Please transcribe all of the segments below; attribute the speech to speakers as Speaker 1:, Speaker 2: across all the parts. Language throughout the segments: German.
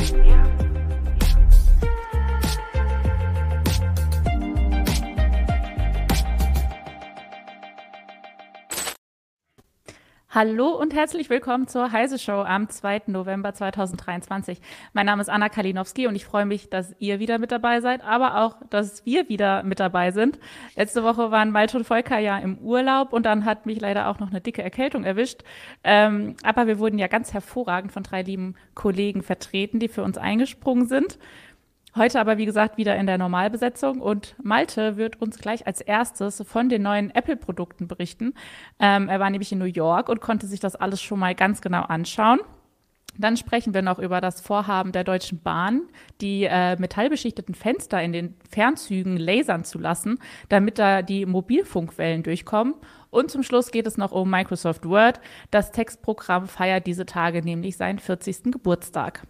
Speaker 1: Ja. Hallo und herzlich willkommen zur Heise Show am 2. November 2023. Mein Name ist Anna Kalinowski und ich freue mich, dass ihr wieder mit dabei seid, aber auch, dass wir wieder mit dabei sind. Letzte Woche waren Malte und Volker ja im Urlaub und dann hat mich leider auch noch eine dicke Erkältung erwischt. Ähm, aber wir wurden ja ganz hervorragend von drei lieben Kollegen vertreten, die für uns eingesprungen sind. Heute aber, wie gesagt, wieder in der Normalbesetzung und Malte wird uns gleich als erstes von den neuen Apple-Produkten berichten. Ähm, er war nämlich in New York und konnte sich das alles schon mal ganz genau anschauen. Dann sprechen wir noch über das Vorhaben der Deutschen Bahn, die äh, metallbeschichteten Fenster in den Fernzügen lasern zu lassen, damit da die Mobilfunkwellen durchkommen. Und zum Schluss geht es noch um Microsoft Word. Das Textprogramm feiert diese Tage nämlich seinen 40. Geburtstag.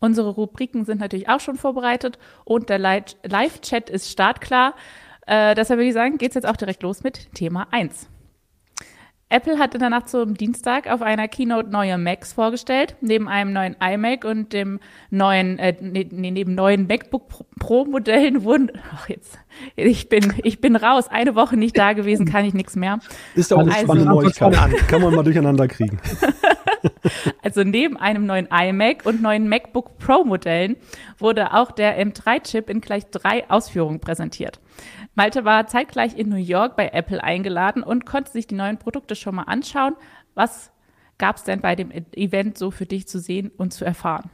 Speaker 1: Unsere Rubriken sind natürlich auch schon vorbereitet und der Live-Chat ist startklar. Äh, deshalb würde ich sagen, geht es jetzt auch direkt los mit Thema 1. Apple hat in der Nacht zum Dienstag auf einer Keynote neue Macs vorgestellt. Neben einem neuen iMac und dem neuen, äh, nee, neben neuen MacBook Pro Modellen wurden, ach jetzt, ich bin, ich bin raus. Eine Woche nicht da gewesen, kann ich nichts mehr.
Speaker 2: Ist auch eine also, spannende Neuigkeit. Kann man mal durcheinander kriegen.
Speaker 1: also neben einem neuen iMac und neuen MacBook Pro Modellen wurde auch der M3-Chip in gleich drei Ausführungen präsentiert. Malte war zeitgleich in New York bei Apple eingeladen und konnte sich die neuen Produkte schon mal anschauen. Was gab es denn bei dem Event so für dich zu sehen und zu erfahren?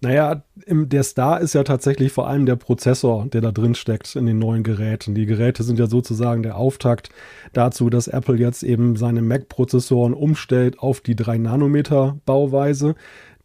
Speaker 2: Naja, der Star ist ja tatsächlich vor allem der Prozessor, der da drin steckt in den neuen Geräten. Die Geräte sind ja sozusagen der Auftakt dazu, dass Apple jetzt eben seine Mac-Prozessoren umstellt auf die 3-Nanometer-Bauweise.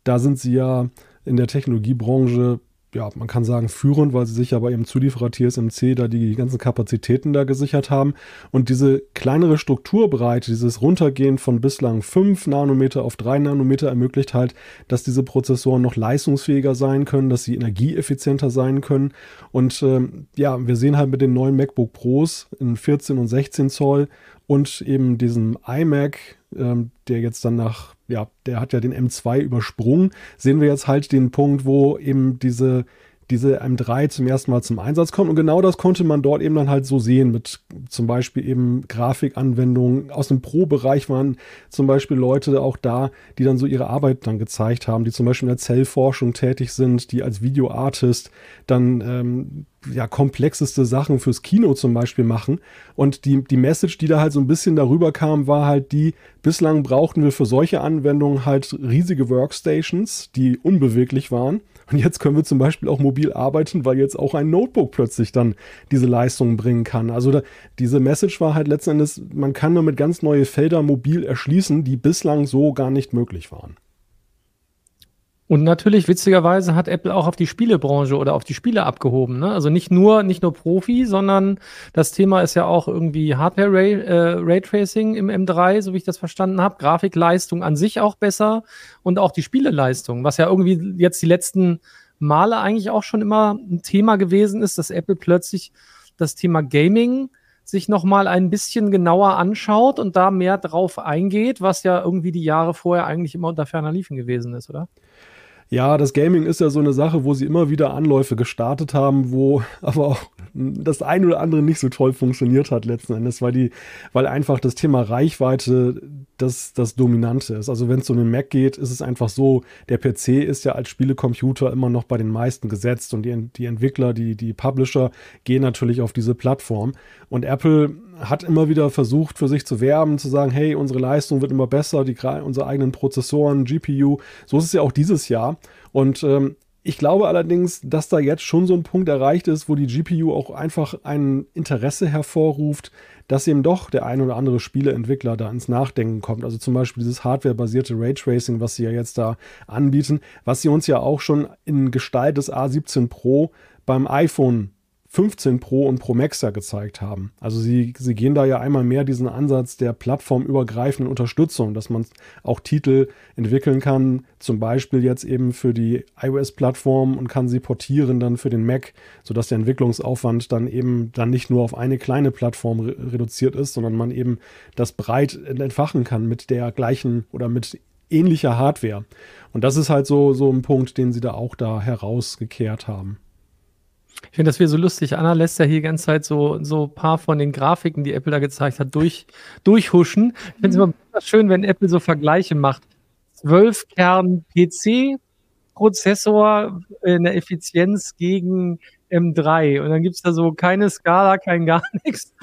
Speaker 2: Da sind sie ja in der Technologiebranche ja, man kann sagen führend, weil sie sich aber eben Zulieferer TSMC da die ganzen Kapazitäten da gesichert haben. Und diese kleinere Strukturbreite, dieses Runtergehen von bislang 5 Nanometer auf 3 Nanometer ermöglicht halt, dass diese Prozessoren noch leistungsfähiger sein können, dass sie energieeffizienter sein können. Und ähm, ja, wir sehen halt mit den neuen MacBook Pros in 14 und 16 Zoll und eben diesem iMac, ähm, der jetzt dann nach, ja, der hat ja den M2 übersprungen, sehen wir jetzt halt den Punkt, wo eben diese diese M3 zum ersten Mal zum Einsatz kommt. Und genau das konnte man dort eben dann halt so sehen mit zum Beispiel eben Grafikanwendungen. Aus dem Pro-Bereich waren zum Beispiel Leute auch da, die dann so ihre Arbeit dann gezeigt haben, die zum Beispiel in der Zellforschung tätig sind, die als Videoartist dann ähm, ja, komplexeste Sachen fürs Kino zum Beispiel machen. Und die, die Message, die da halt so ein bisschen darüber kam, war halt die, bislang brauchten wir für solche Anwendungen halt riesige Workstations, die unbeweglich waren. Und jetzt können wir zum Beispiel auch mobil arbeiten, weil jetzt auch ein Notebook plötzlich dann diese Leistungen bringen kann. Also da, diese Message war halt letzten Endes, man kann damit ganz neue Felder mobil erschließen, die bislang so gar nicht möglich waren.
Speaker 3: Und natürlich, witzigerweise, hat Apple auch auf die Spielebranche oder auf die Spiele abgehoben. Ne? Also nicht nur, nicht nur Profi, sondern das Thema ist ja auch irgendwie Hardware-Ray äh, Raytracing im M3, so wie ich das verstanden habe. Grafikleistung an sich auch besser und auch die Spieleleistung, was ja irgendwie jetzt die letzten Male eigentlich auch schon immer ein Thema gewesen ist, dass Apple plötzlich das Thema Gaming sich nochmal ein bisschen genauer anschaut und da mehr drauf eingeht, was ja irgendwie die Jahre vorher eigentlich immer unter ferner Liefen gewesen ist, oder?
Speaker 2: Ja, das Gaming ist ja so eine Sache, wo sie immer wieder Anläufe gestartet haben, wo aber auch das eine oder andere nicht so toll funktioniert hat letzten Endes, weil die, weil einfach das Thema Reichweite das, das Dominante ist. Also wenn es um den Mac geht, ist es einfach so, der PC ist ja als Spielecomputer immer noch bei den meisten gesetzt und die, die Entwickler, die, die Publisher gehen natürlich auf diese Plattform. Und Apple hat immer wieder versucht, für sich zu werben, zu sagen, hey, unsere Leistung wird immer besser, die, unsere eigenen Prozessoren, GPU. So ist es ja auch dieses Jahr. Und ähm, ich glaube allerdings, dass da jetzt schon so ein Punkt erreicht ist, wo die GPU auch einfach ein Interesse hervorruft, dass eben doch der ein oder andere Spieleentwickler da ins Nachdenken kommt. Also zum Beispiel dieses hardwarebasierte Raytracing, was sie ja jetzt da anbieten, was sie uns ja auch schon in Gestalt des A17 Pro beim iPhone 15 Pro und Pro Max ja gezeigt haben. Also sie, sie gehen da ja einmal mehr diesen Ansatz der plattformübergreifenden Unterstützung, dass man auch Titel entwickeln kann, zum Beispiel jetzt eben für die iOS-Plattform und kann sie portieren dann für den Mac, sodass der Entwicklungsaufwand dann eben dann nicht nur auf eine kleine Plattform re reduziert ist, sondern man eben das breit entfachen kann mit der gleichen oder mit ähnlicher Hardware. Und das ist halt so, so ein Punkt, den sie da auch da herausgekehrt haben.
Speaker 3: Ich finde das wieder so lustig. Anna lässt ja hier die ganze Zeit so, so ein paar von den Grafiken, die Apple da gezeigt hat, durch, durchhuschen. Ich finde es mhm. immer schön, wenn Apple so Vergleiche macht. 12 Kern PC Prozessor in der Effizienz gegen M3 und dann gibt es da so keine Skala, kein gar nichts.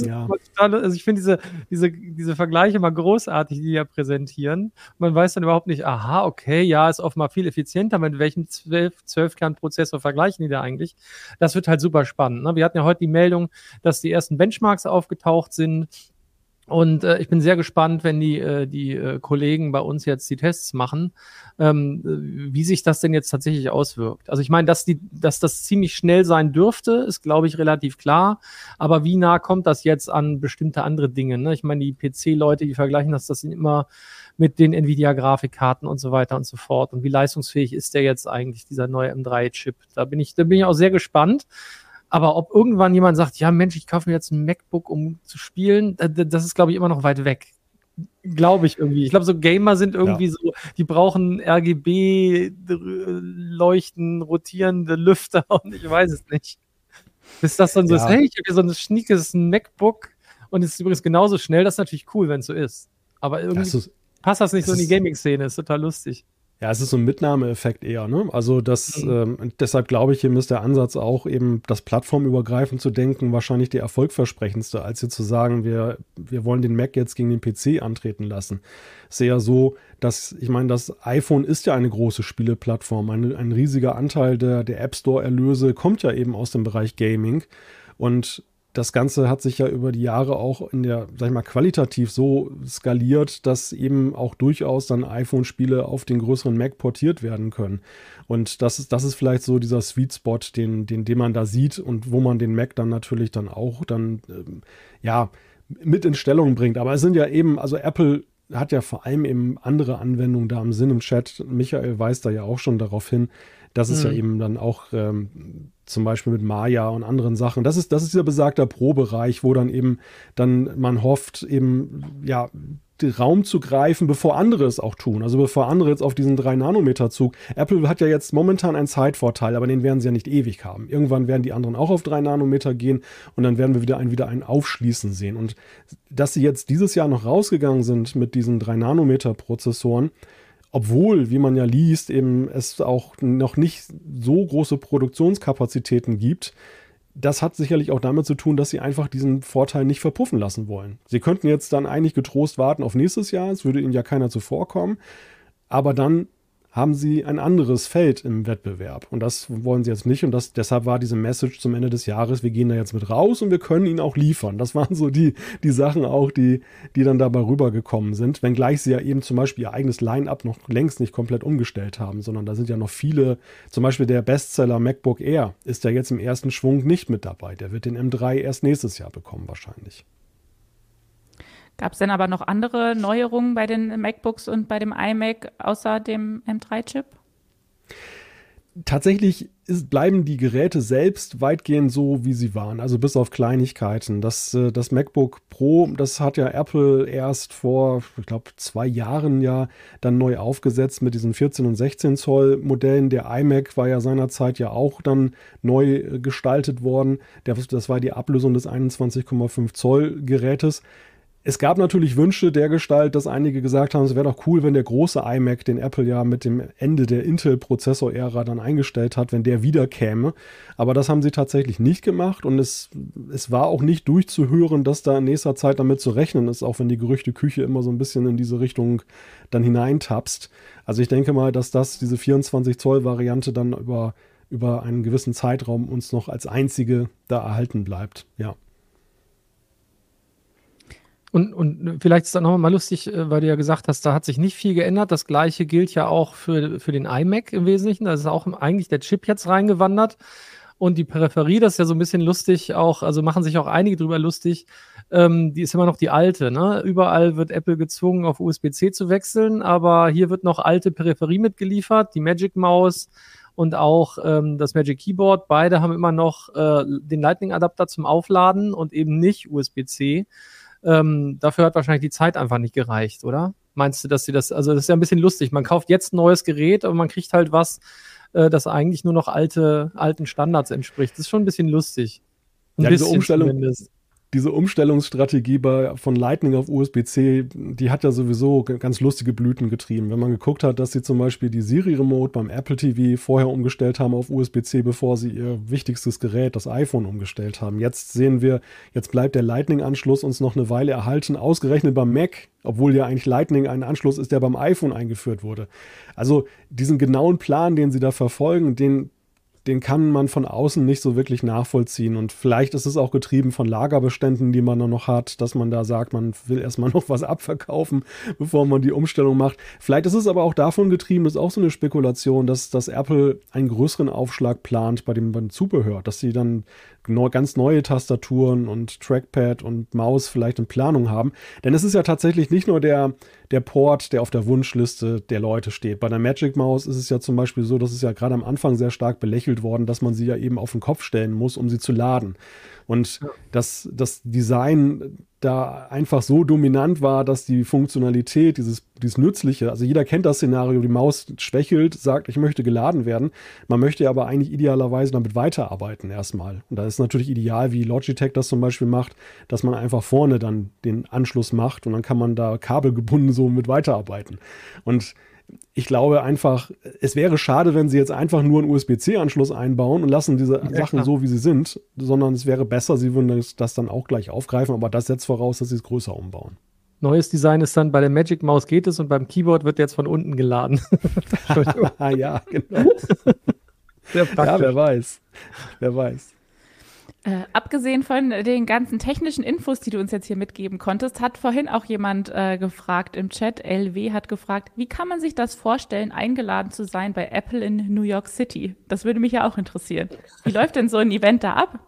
Speaker 3: Ja. Also ich finde diese, diese, diese Vergleiche mal großartig, die ja präsentieren. Man weiß dann überhaupt nicht, aha, okay, ja, ist offenbar viel effizienter, mit welchem 12, 12 Kern Prozessor vergleichen die da eigentlich? Das wird halt super spannend. Ne? Wir hatten ja heute die Meldung, dass die ersten Benchmarks aufgetaucht sind und äh, ich bin sehr gespannt, wenn die, äh, die äh, Kollegen bei uns jetzt die Tests machen, ähm, wie sich das denn jetzt tatsächlich auswirkt. Also ich meine, dass, die, dass das ziemlich schnell sein dürfte, ist, glaube ich, relativ klar. Aber wie nah kommt das jetzt an bestimmte andere Dinge? Ne? Ich meine, die PC-Leute, die vergleichen das, das sind immer mit den Nvidia-Grafikkarten und so weiter und so fort. Und wie leistungsfähig ist der jetzt eigentlich, dieser neue M3-Chip? Da bin ich, da bin ich auch sehr gespannt. Aber ob irgendwann jemand sagt, ja Mensch, ich kaufe mir jetzt ein MacBook, um zu spielen, das ist, glaube ich, immer noch weit weg. Glaube ich irgendwie. Ich glaube, so Gamer sind irgendwie ja. so, die brauchen RGB-Leuchten, rotierende Lüfter und ich weiß es nicht. Bis das dann so ja. ist, hey, ich habe hier so ein schniekes MacBook und es ist übrigens genauso schnell, das ist natürlich cool, wenn es so ist. Aber irgendwie das ist, passt das nicht so in die Gaming-Szene, ist total lustig.
Speaker 2: Ja, es ist so ein Mitnahmeeffekt eher, ne? Also das, mhm. ähm, deshalb glaube ich, eben ist der Ansatz auch eben, das plattformübergreifend zu denken, wahrscheinlich der erfolgversprechendste, als hier zu sagen, wir, wir wollen den Mac jetzt gegen den PC antreten lassen. Ist eher so, dass, ich meine, das iPhone ist ja eine große Spieleplattform. Ein, ein riesiger Anteil der, der App Store-Erlöse kommt ja eben aus dem Bereich Gaming. Und das Ganze hat sich ja über die Jahre auch in der, sag ich mal, qualitativ so skaliert, dass eben auch durchaus dann iPhone-Spiele auf den größeren Mac portiert werden können. Und das ist, das ist vielleicht so dieser Sweet Spot, den, den, den man da sieht und wo man den Mac dann natürlich dann auch dann, ähm, ja, mit in Stellung bringt. Aber es sind ja eben, also Apple hat ja vor allem eben andere Anwendungen da im Sinn im Chat. Michael weist da ja auch schon darauf hin, das ist mhm. ja eben dann auch ähm, zum Beispiel mit Maya und anderen Sachen. Das ist, das ist dieser besagter Pro-Bereich, wo dann eben dann man hofft, eben, ja, Raum zu greifen, bevor andere es auch tun. Also bevor andere jetzt auf diesen 3-Nanometer-Zug. Apple hat ja jetzt momentan einen Zeitvorteil, aber den werden sie ja nicht ewig haben. Irgendwann werden die anderen auch auf 3 Nanometer gehen und dann werden wir wieder ein, wieder ein Aufschließen sehen. Und dass sie jetzt dieses Jahr noch rausgegangen sind mit diesen 3 Nanometer-Prozessoren, obwohl, wie man ja liest, eben es auch noch nicht so große Produktionskapazitäten gibt, das hat sicherlich auch damit zu tun, dass sie einfach diesen Vorteil nicht verpuffen lassen wollen. Sie könnten jetzt dann eigentlich getrost warten auf nächstes Jahr, es würde ihnen ja keiner zuvorkommen, aber dann haben sie ein anderes Feld im Wettbewerb. Und das wollen sie jetzt nicht. Und das, deshalb war diese Message zum Ende des Jahres, wir gehen da jetzt mit raus und wir können ihn auch liefern. Das waren so die, die Sachen auch, die, die dann dabei rübergekommen sind. Wenngleich sie ja eben zum Beispiel ihr eigenes Line-up noch längst nicht komplett umgestellt haben, sondern da sind ja noch viele, zum Beispiel der Bestseller MacBook Air ist ja jetzt im ersten Schwung nicht mit dabei. Der wird den M3 erst nächstes Jahr bekommen wahrscheinlich.
Speaker 1: Gab es denn aber noch andere Neuerungen bei den MacBooks und bei dem iMac außer dem M3-Chip?
Speaker 2: Tatsächlich ist, bleiben die Geräte selbst weitgehend so, wie sie waren, also bis auf Kleinigkeiten. Das, äh, das MacBook Pro, das hat ja Apple erst vor, ich glaube, zwei Jahren ja dann neu aufgesetzt mit diesen 14 und 16 Zoll Modellen. Der iMac war ja seinerzeit ja auch dann neu äh, gestaltet worden. Der, das war die Ablösung des 21,5 Zoll Gerätes. Es gab natürlich Wünsche der Gestalt, dass einige gesagt haben, es wäre doch cool, wenn der große iMac, den Apple ja mit dem Ende der Intel-Prozessor-Ära dann eingestellt hat, wenn der wieder käme. Aber das haben sie tatsächlich nicht gemacht und es, es war auch nicht durchzuhören, dass da in nächster Zeit damit zu rechnen ist, auch wenn die Gerüchteküche immer so ein bisschen in diese Richtung dann hineintapst. Also ich denke mal, dass das, diese 24-Zoll-Variante dann über, über einen gewissen Zeitraum uns noch als einzige da erhalten bleibt. Ja.
Speaker 3: Und, und vielleicht ist dann noch mal lustig, äh, weil du ja gesagt hast, da hat sich nicht viel geändert. Das gleiche gilt ja auch für, für den iMac im Wesentlichen. Da ist auch eigentlich der Chip jetzt reingewandert. Und die Peripherie, das ist ja so ein bisschen lustig, auch, also machen sich auch einige drüber lustig. Ähm, die ist immer noch die alte. Ne? Überall wird Apple gezwungen, auf USB-C zu wechseln, aber hier wird noch alte Peripherie mitgeliefert, die Magic Maus und auch ähm, das Magic Keyboard. Beide haben immer noch äh, den Lightning-Adapter zum Aufladen und eben nicht USB-C. Ähm, dafür hat wahrscheinlich die Zeit einfach nicht gereicht, oder? meinst du, dass sie das, also das ist ja ein bisschen lustig. Man kauft jetzt ein neues Gerät, aber man kriegt halt was, äh, das eigentlich nur noch alte, alten Standards entspricht. Das ist schon ein bisschen lustig.
Speaker 2: Ein ja, bisschen diese Umstellung, zumindest diese Umstellungsstrategie bei, von Lightning auf USB-C, die hat ja sowieso ganz lustige Blüten getrieben. Wenn man geguckt hat, dass sie zum Beispiel die Siri-Remote beim Apple TV vorher umgestellt haben auf USB-C, bevor sie ihr wichtigstes Gerät, das iPhone, umgestellt haben. Jetzt sehen wir, jetzt bleibt der Lightning-Anschluss uns noch eine Weile erhalten, ausgerechnet beim Mac, obwohl ja eigentlich Lightning ein Anschluss ist, der beim iPhone eingeführt wurde. Also diesen genauen Plan, den sie da verfolgen, den, den kann man von außen nicht so wirklich nachvollziehen. Und vielleicht ist es auch getrieben von Lagerbeständen, die man dann noch hat, dass man da sagt, man will erstmal noch was abverkaufen, bevor man die Umstellung macht. Vielleicht ist es aber auch davon getrieben, das ist auch so eine Spekulation, dass, dass Apple einen größeren Aufschlag plant bei dem, beim Zubehör, dass sie dann neu, ganz neue Tastaturen und Trackpad und Maus vielleicht in Planung haben. Denn es ist ja tatsächlich nicht nur der, der Port, der auf der Wunschliste der Leute steht. Bei der Magic Maus ist es ja zum Beispiel so, dass es ja gerade am Anfang sehr stark belächelt worden, dass man sie ja eben auf den Kopf stellen muss, um sie zu laden. Und ja. das, das Design da einfach so dominant war, dass die Funktionalität, dieses, dieses Nützliche, also jeder kennt das Szenario, die Maus schwächelt, sagt, ich möchte geladen werden. Man möchte aber eigentlich idealerweise damit weiterarbeiten erstmal. Und da ist natürlich ideal, wie Logitech das zum Beispiel macht, dass man einfach vorne dann den Anschluss macht und dann kann man da kabelgebunden so mit weiterarbeiten. Und ich glaube einfach, es wäre schade, wenn sie jetzt einfach nur einen USB-C-Anschluss einbauen und lassen diese ja, Sachen klar. so, wie sie sind, sondern es wäre besser, sie würden das, das, dann auch gleich aufgreifen, aber das setzt voraus, dass sie es größer umbauen.
Speaker 3: Neues Design ist dann, bei der Magic Maus geht es und beim Keyboard wird jetzt von unten geladen.
Speaker 2: ja, genau. Sehr praktisch. Ja, wer weiß. Wer weiß.
Speaker 1: Äh, abgesehen von den ganzen technischen Infos, die du uns jetzt hier mitgeben konntest, hat vorhin auch jemand äh, gefragt im Chat, LW hat gefragt, wie kann man sich das vorstellen, eingeladen zu sein bei Apple in New York City? Das würde mich ja auch interessieren. Wie läuft denn so ein Event da ab?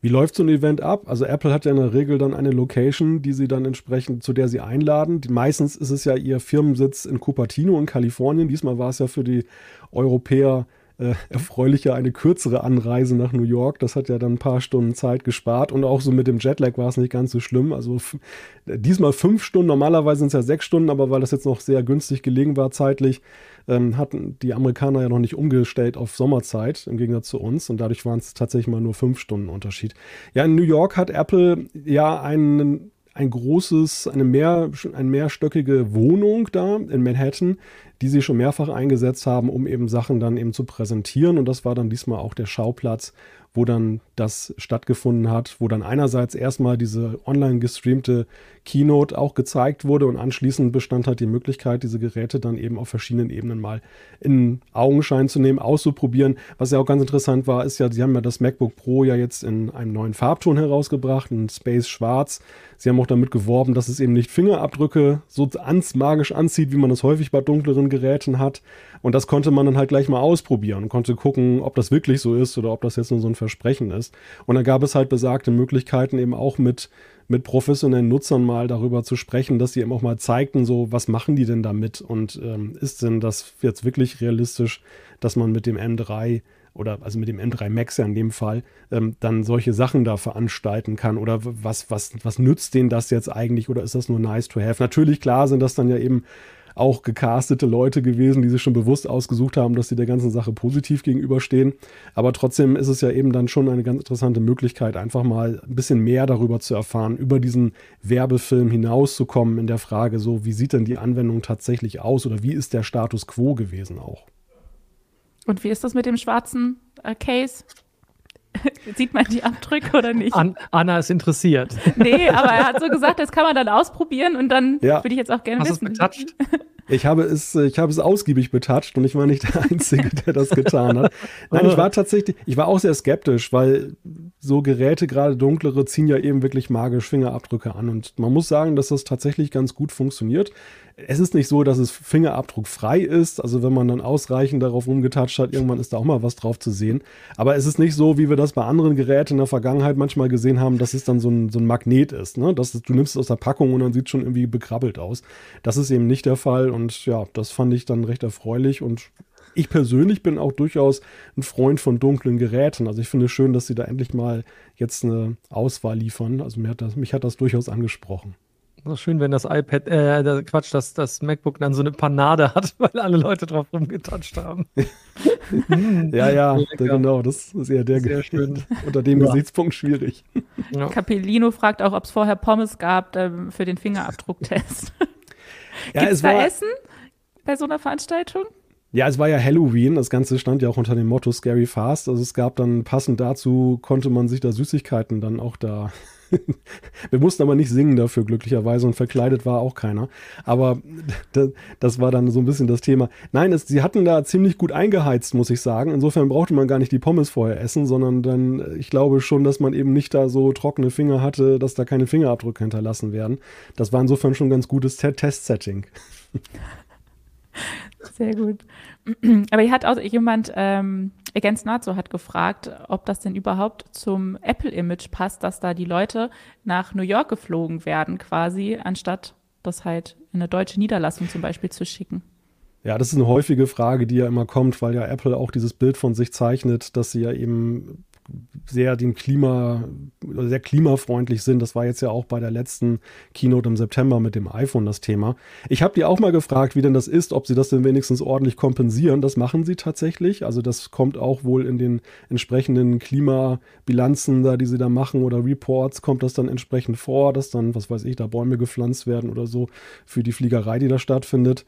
Speaker 2: Wie läuft so ein Event ab? Also Apple hat ja in der Regel dann eine Location, die sie dann entsprechend, zu der sie einladen. Meistens ist es ja ihr Firmensitz in Cupertino in Kalifornien. Diesmal war es ja für die Europäer äh, erfreulicher eine kürzere Anreise nach New York. Das hat ja dann ein paar Stunden Zeit gespart und auch so mit dem Jetlag war es nicht ganz so schlimm. Also diesmal fünf Stunden, normalerweise sind es ja sechs Stunden, aber weil das jetzt noch sehr günstig gelegen war zeitlich, ähm, hatten die Amerikaner ja noch nicht umgestellt auf Sommerzeit im Gegensatz zu uns und dadurch waren es tatsächlich mal nur fünf Stunden Unterschied. Ja, in New York hat Apple ja einen ein großes, eine, mehr, eine mehrstöckige Wohnung da in Manhattan, die sie schon mehrfach eingesetzt haben, um eben Sachen dann eben zu präsentieren. Und das war dann diesmal auch der Schauplatz, wo dann das stattgefunden hat, wo dann einerseits erstmal diese online gestreamte Keynote auch gezeigt wurde und anschließend bestand halt die Möglichkeit, diese Geräte dann eben auf verschiedenen Ebenen mal in Augenschein zu nehmen, auszuprobieren. Was ja auch ganz interessant war, ist ja, sie haben ja das MacBook Pro ja jetzt in einem neuen Farbton herausgebracht, in Space Schwarz. Sie haben auch damit geworben, dass es eben nicht Fingerabdrücke so ans, magisch anzieht, wie man es häufig bei dunkleren Geräten hat. Und das konnte man dann halt gleich mal ausprobieren und konnte gucken, ob das wirklich so ist oder ob das jetzt nur so ein Versprechen ist. Und dann gab es halt besagte Möglichkeiten eben auch mit mit professionellen Nutzern mal darüber zu sprechen, dass sie eben auch mal zeigten, so was machen die denn damit? Und ähm, ist denn das jetzt wirklich realistisch, dass man mit dem M3 oder also mit dem M3 Max ja in dem Fall ähm, dann solche Sachen da veranstalten kann? Oder was, was, was nützt denen das jetzt eigentlich? Oder ist das nur nice to have? Natürlich, klar sind das dann ja eben auch gecastete Leute gewesen, die sich schon bewusst ausgesucht haben, dass sie der ganzen Sache positiv gegenüberstehen. Aber trotzdem ist es ja eben dann schon eine ganz interessante Möglichkeit, einfach mal ein bisschen mehr darüber zu erfahren, über diesen Werbefilm hinauszukommen in der Frage, so wie sieht denn die Anwendung tatsächlich aus oder wie ist der Status quo gewesen auch.
Speaker 1: Und wie ist das mit dem schwarzen äh, Case? Sieht man die Abdrücke oder nicht?
Speaker 3: An Anna ist interessiert.
Speaker 1: Nee, aber er hat so gesagt, das kann man dann ausprobieren und dann ja. würde ich jetzt auch gerne Hast wissen.
Speaker 3: Hast du
Speaker 2: Ich habe es, ich habe es ausgiebig betatscht und ich war nicht der Einzige, der das getan hat. Nein, ich war tatsächlich, ich war auch sehr skeptisch, weil so Geräte, gerade dunklere, ziehen ja eben wirklich magisch Fingerabdrücke an. Und man muss sagen, dass das tatsächlich ganz gut funktioniert. Es ist nicht so, dass es fingerabdruckfrei ist. Also wenn man dann ausreichend darauf rumgetatscht hat, irgendwann ist da auch mal was drauf zu sehen. Aber es ist nicht so, wie wir das bei anderen Geräten in der Vergangenheit manchmal gesehen haben, dass es dann so ein, so ein Magnet ist. Ne? Das, du nimmst es aus der Packung und dann sieht es schon irgendwie bekrabbelt aus. Das ist eben nicht der Fall. Und ja, das fand ich dann recht erfreulich und ich persönlich bin auch durchaus ein Freund von dunklen Geräten. Also ich finde es schön, dass sie da endlich mal jetzt eine Auswahl liefern. Also hat das, mich hat das durchaus angesprochen.
Speaker 3: So schön, wenn das iPad, äh, der Quatsch, das, das MacBook dann so eine Panade hat, weil alle Leute drauf rumgetatscht haben.
Speaker 2: ja, ja, genau, das ist eher der Sehr schön. unter dem ja. Gesichtspunkt schwierig.
Speaker 1: Ja. Capellino fragt auch, ob es vorher Pommes gab ähm, für den Fingerabdrucktest. Ja, Gibt's es da war, Essen bei so einer Veranstaltung?
Speaker 2: Ja, es war ja Halloween. Das Ganze stand ja auch unter dem Motto Scary Fast. Also es gab dann passend dazu, konnte man sich da Süßigkeiten dann auch da Wir mussten aber nicht singen dafür, glücklicherweise, und verkleidet war auch keiner. Aber das, war dann so ein bisschen das Thema. Nein, es, sie hatten da ziemlich gut eingeheizt, muss ich sagen. Insofern brauchte man gar nicht die Pommes vorher essen, sondern dann, ich glaube schon, dass man eben nicht da so trockene Finger hatte, dass da keine Fingerabdrücke hinterlassen werden. Das war insofern schon ein ganz gutes Test-Setting.
Speaker 1: Sehr gut. Aber hier hat auch jemand, ähm, Against Nazo hat gefragt, ob das denn überhaupt zum Apple-Image passt, dass da die Leute nach New York geflogen werden, quasi, anstatt das halt in eine deutsche Niederlassung zum Beispiel zu schicken.
Speaker 2: Ja, das ist eine häufige Frage, die ja immer kommt, weil ja Apple auch dieses Bild von sich zeichnet, dass sie ja eben sehr dem Klima, sehr klimafreundlich sind. Das war jetzt ja auch bei der letzten Keynote im September mit dem iPhone das Thema. Ich habe die auch mal gefragt, wie denn das ist, ob sie das denn wenigstens ordentlich kompensieren. Das machen sie tatsächlich. Also das kommt auch wohl in den entsprechenden Klimabilanzen da, die sie da machen oder Reports, kommt das dann entsprechend vor, dass dann, was weiß ich, da Bäume gepflanzt werden oder so für die Fliegerei, die da stattfindet.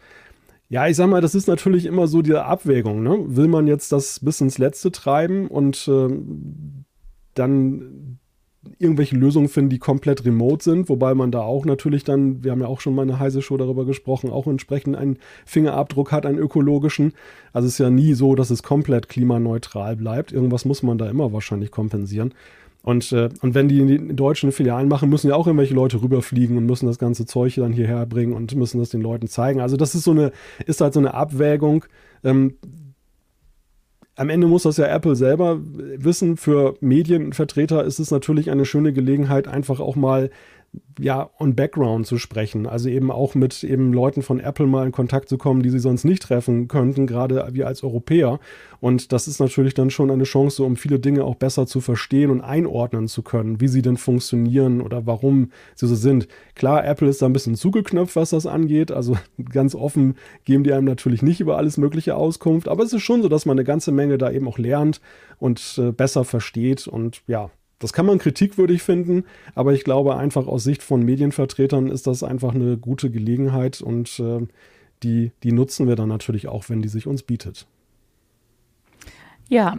Speaker 2: Ja, ich sag mal, das ist natürlich immer so die Abwägung. Ne? Will man jetzt das bis ins Letzte treiben und äh, dann irgendwelche Lösungen finden, die komplett remote sind, wobei man da auch natürlich dann, wir haben ja auch schon mal eine heiße Show darüber gesprochen, auch entsprechend einen Fingerabdruck hat, einen ökologischen. Also es ist ja nie so, dass es komplett klimaneutral bleibt. Irgendwas muss man da immer wahrscheinlich kompensieren. Und, äh, und wenn die in die deutschen Filialen machen, müssen ja auch irgendwelche Leute rüberfliegen und müssen das ganze Zeug dann hierher bringen und müssen das den Leuten zeigen. Also das ist so eine, ist halt so eine Abwägung. Ähm, am Ende muss das ja Apple selber wissen. Für Medienvertreter ist es natürlich eine schöne Gelegenheit, einfach auch mal ja, on Background zu sprechen. Also eben auch mit eben Leuten von Apple mal in Kontakt zu kommen, die sie sonst nicht treffen könnten, gerade wir als Europäer. Und das ist natürlich dann schon eine Chance, um viele Dinge auch besser zu verstehen und einordnen zu können, wie sie denn funktionieren oder warum sie so sind. Klar, Apple ist da ein bisschen zugeknöpft, was das angeht. Also ganz offen geben die einem natürlich nicht über alles Mögliche Auskunft. Aber es ist schon so, dass man eine ganze Menge da eben auch lernt und äh, besser versteht. Und ja, das kann man kritikwürdig finden, aber ich glaube einfach aus Sicht von Medienvertretern ist das einfach eine gute Gelegenheit und äh, die, die nutzen wir dann natürlich auch, wenn die sich uns bietet.
Speaker 1: Ja,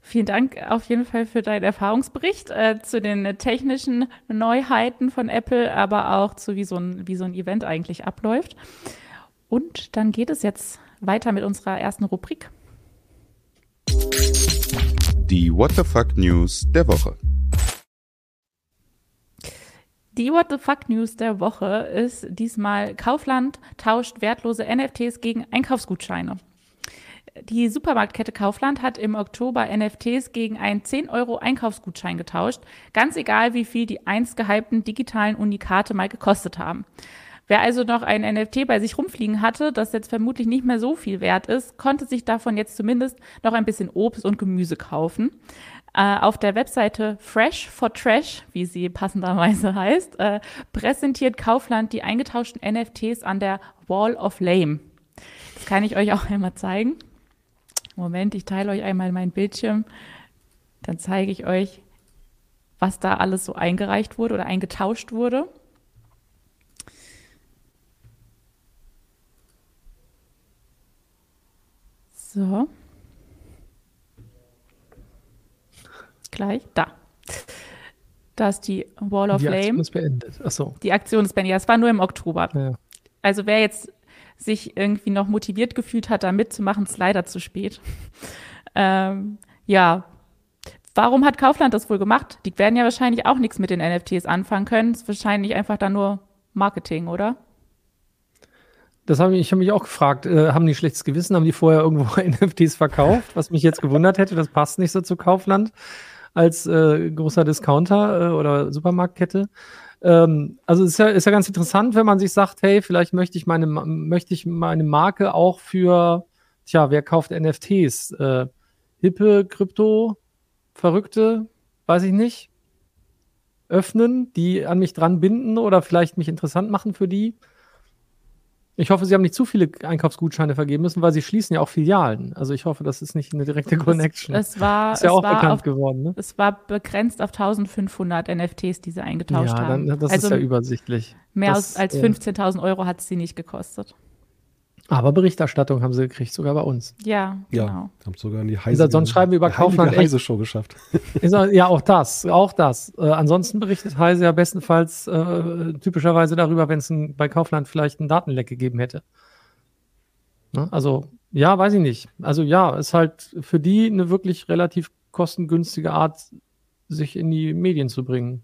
Speaker 1: vielen Dank auf jeden Fall für deinen Erfahrungsbericht äh, zu den technischen Neuheiten von Apple, aber auch zu wie so ein, wie so ein Event eigentlich abläuft. Und dann geht es jetzt weiter mit unserer ersten Rubrik.
Speaker 4: Die What the Fuck News der Woche.
Speaker 1: Die What the Fuck News der Woche ist diesmal Kaufland tauscht wertlose NFTs gegen Einkaufsgutscheine. Die Supermarktkette Kaufland hat im Oktober NFTs gegen einen 10 Euro Einkaufsgutschein getauscht, ganz egal wie viel die einst gehypten digitalen Unikate mal gekostet haben. Wer also noch ein NFT bei sich rumfliegen hatte, das jetzt vermutlich nicht mehr so viel wert ist, konnte sich davon jetzt zumindest noch ein bisschen Obst und Gemüse kaufen. Äh, auf der Webseite Fresh for Trash, wie sie passenderweise heißt, äh, präsentiert Kaufland die eingetauschten NFTs an der Wall of Lame. Das kann ich euch auch einmal zeigen. Moment, ich teile euch einmal meinen Bildschirm. Dann zeige ich euch, was da alles so eingereicht wurde oder eingetauscht wurde. So. Gleich. Da. Da ist die Wall of
Speaker 3: die
Speaker 1: Flame.
Speaker 3: Die Aktion ist beendet. Achso.
Speaker 1: Die Aktion ist beendet. Ja, es war nur im Oktober. Ja. Also wer jetzt sich irgendwie noch motiviert gefühlt hat, da mitzumachen, ist leider zu spät. ähm, ja. Warum hat Kaufland das wohl gemacht? Die werden ja wahrscheinlich auch nichts mit den NFTs anfangen können. ist wahrscheinlich einfach dann nur Marketing, oder?
Speaker 3: Das habe ich, ich habe mich auch gefragt, äh, haben die schlechtes Gewissen, haben die vorher irgendwo NFTs verkauft, was mich jetzt gewundert hätte, das passt nicht so zu Kaufland als äh, großer Discounter äh, oder Supermarktkette. Ähm, also ist ja, ist ja ganz interessant, wenn man sich sagt, hey, vielleicht möchte ich meine, möchte ich meine Marke auch für, tja, wer kauft NFTs? Äh, hippe, Krypto, Verrückte, weiß ich nicht. öffnen, die an mich dran binden oder vielleicht mich interessant machen für die. Ich hoffe, Sie haben nicht zu viele Einkaufsgutscheine vergeben müssen, weil Sie schließen ja auch Filialen. Also ich hoffe, das ist nicht eine direkte Connection.
Speaker 1: Es, es war,
Speaker 3: ist ja
Speaker 1: es
Speaker 3: auch
Speaker 1: war
Speaker 3: bekannt
Speaker 1: auf,
Speaker 3: geworden. Ne?
Speaker 1: Es war begrenzt auf 1500 NFTs, die sie eingetauscht
Speaker 3: Ja,
Speaker 1: haben.
Speaker 3: dann, das
Speaker 1: also
Speaker 3: ist ja übersichtlich.
Speaker 1: mehr
Speaker 3: das,
Speaker 1: als, als
Speaker 3: äh,
Speaker 1: 15.000 Euro hat es sie nicht gekostet.
Speaker 3: Aber Berichterstattung haben sie gekriegt, sogar bei uns.
Speaker 1: Ja,
Speaker 2: Ja,
Speaker 1: genau.
Speaker 2: haben sogar in die Heise.
Speaker 3: Sonst schreiben wir über Kaufland echt-
Speaker 2: Heise-Show geschafft.
Speaker 3: Ja, auch das, auch das. Äh, ansonsten berichtet Heise ja bestenfalls äh, typischerweise darüber, wenn es bei Kaufland vielleicht einen Datenleck gegeben hätte. Ne? Also, ja, weiß ich nicht. Also ja, ist halt für die eine wirklich relativ kostengünstige Art, sich in die Medien zu bringen.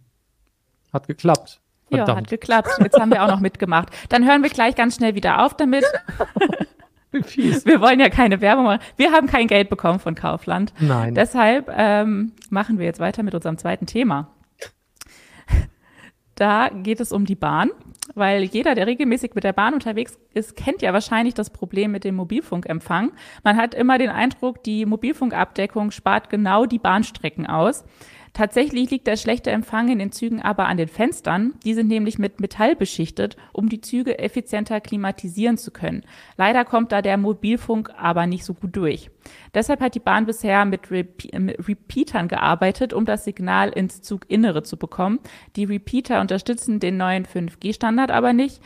Speaker 3: Hat geklappt.
Speaker 1: Ja, hat geklappt. Jetzt haben wir auch noch mitgemacht. Dann hören wir gleich ganz schnell wieder auf damit. Wir wollen ja keine Werbung machen. Wir haben kein Geld bekommen von Kaufland.
Speaker 3: Nein.
Speaker 1: Deshalb ähm, machen wir jetzt weiter mit unserem zweiten Thema. Da geht es um die Bahn, weil jeder, der regelmäßig mit der Bahn unterwegs ist, kennt ja wahrscheinlich das Problem mit dem Mobilfunkempfang. Man hat immer den Eindruck, die Mobilfunkabdeckung spart genau die Bahnstrecken aus. Tatsächlich liegt der schlechte Empfang in den Zügen aber an den Fenstern. Die sind nämlich mit Metall beschichtet, um die Züge effizienter klimatisieren zu können. Leider kommt da der Mobilfunk aber nicht so gut durch. Deshalb hat die Bahn bisher mit, Repe mit Repeatern gearbeitet, um das Signal ins Zuginnere zu bekommen. Die Repeater unterstützen den neuen 5G-Standard aber nicht.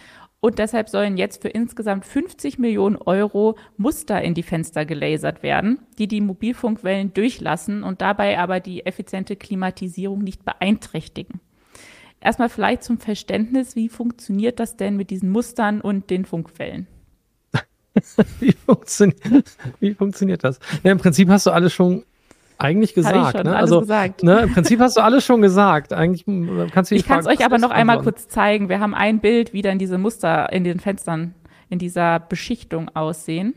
Speaker 1: Und deshalb sollen jetzt für insgesamt 50 Millionen Euro Muster in die Fenster gelasert werden, die die Mobilfunkwellen durchlassen und dabei aber die effiziente Klimatisierung nicht beeinträchtigen. Erstmal vielleicht zum Verständnis, wie funktioniert das denn mit diesen Mustern und den Funkwellen?
Speaker 3: Wie, funktioniert, wie funktioniert das? Ja, Im Prinzip hast du alles schon eigentlich gesagt.
Speaker 1: schon
Speaker 3: ne? also,
Speaker 1: gesagt.
Speaker 3: Ne, Im Prinzip hast du alles schon gesagt. Eigentlich kannst du
Speaker 1: Ich kann es euch aber noch einmal kurz zeigen. Wir haben ein Bild, wie dann diese Muster in den Fenstern in dieser Beschichtung aussehen.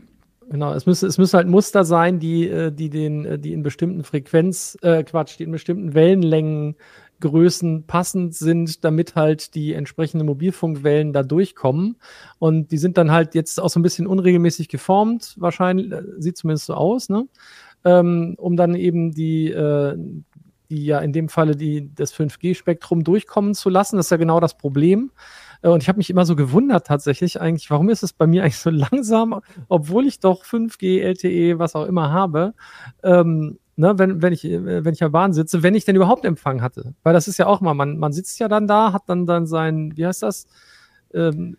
Speaker 3: Genau, es müsste, es müsste halt Muster sein, die, äh, die den, äh, die in bestimmten Frequenz, äh, Quatsch, die in bestimmten Wellenlängengrößen passend sind, damit halt die entsprechenden Mobilfunkwellen da durchkommen. Und die sind dann halt jetzt auch so ein bisschen unregelmäßig geformt, wahrscheinlich, äh, sieht zumindest so aus, ne? Ähm, um dann eben die, äh, die ja in dem Falle die, das 5G-Spektrum durchkommen zu lassen. Das ist ja genau das Problem. Äh, Und ich habe mich immer so gewundert tatsächlich eigentlich, warum ist es bei mir eigentlich so langsam, obwohl ich doch 5G, LTE, was auch immer habe, ähm, ne, wenn, wenn, ich, äh, wenn ich am Bahn sitze, wenn ich denn überhaupt Empfang hatte. Weil das ist ja auch mal, man, man sitzt ja dann da, hat dann, dann sein, wie heißt das? Ähm,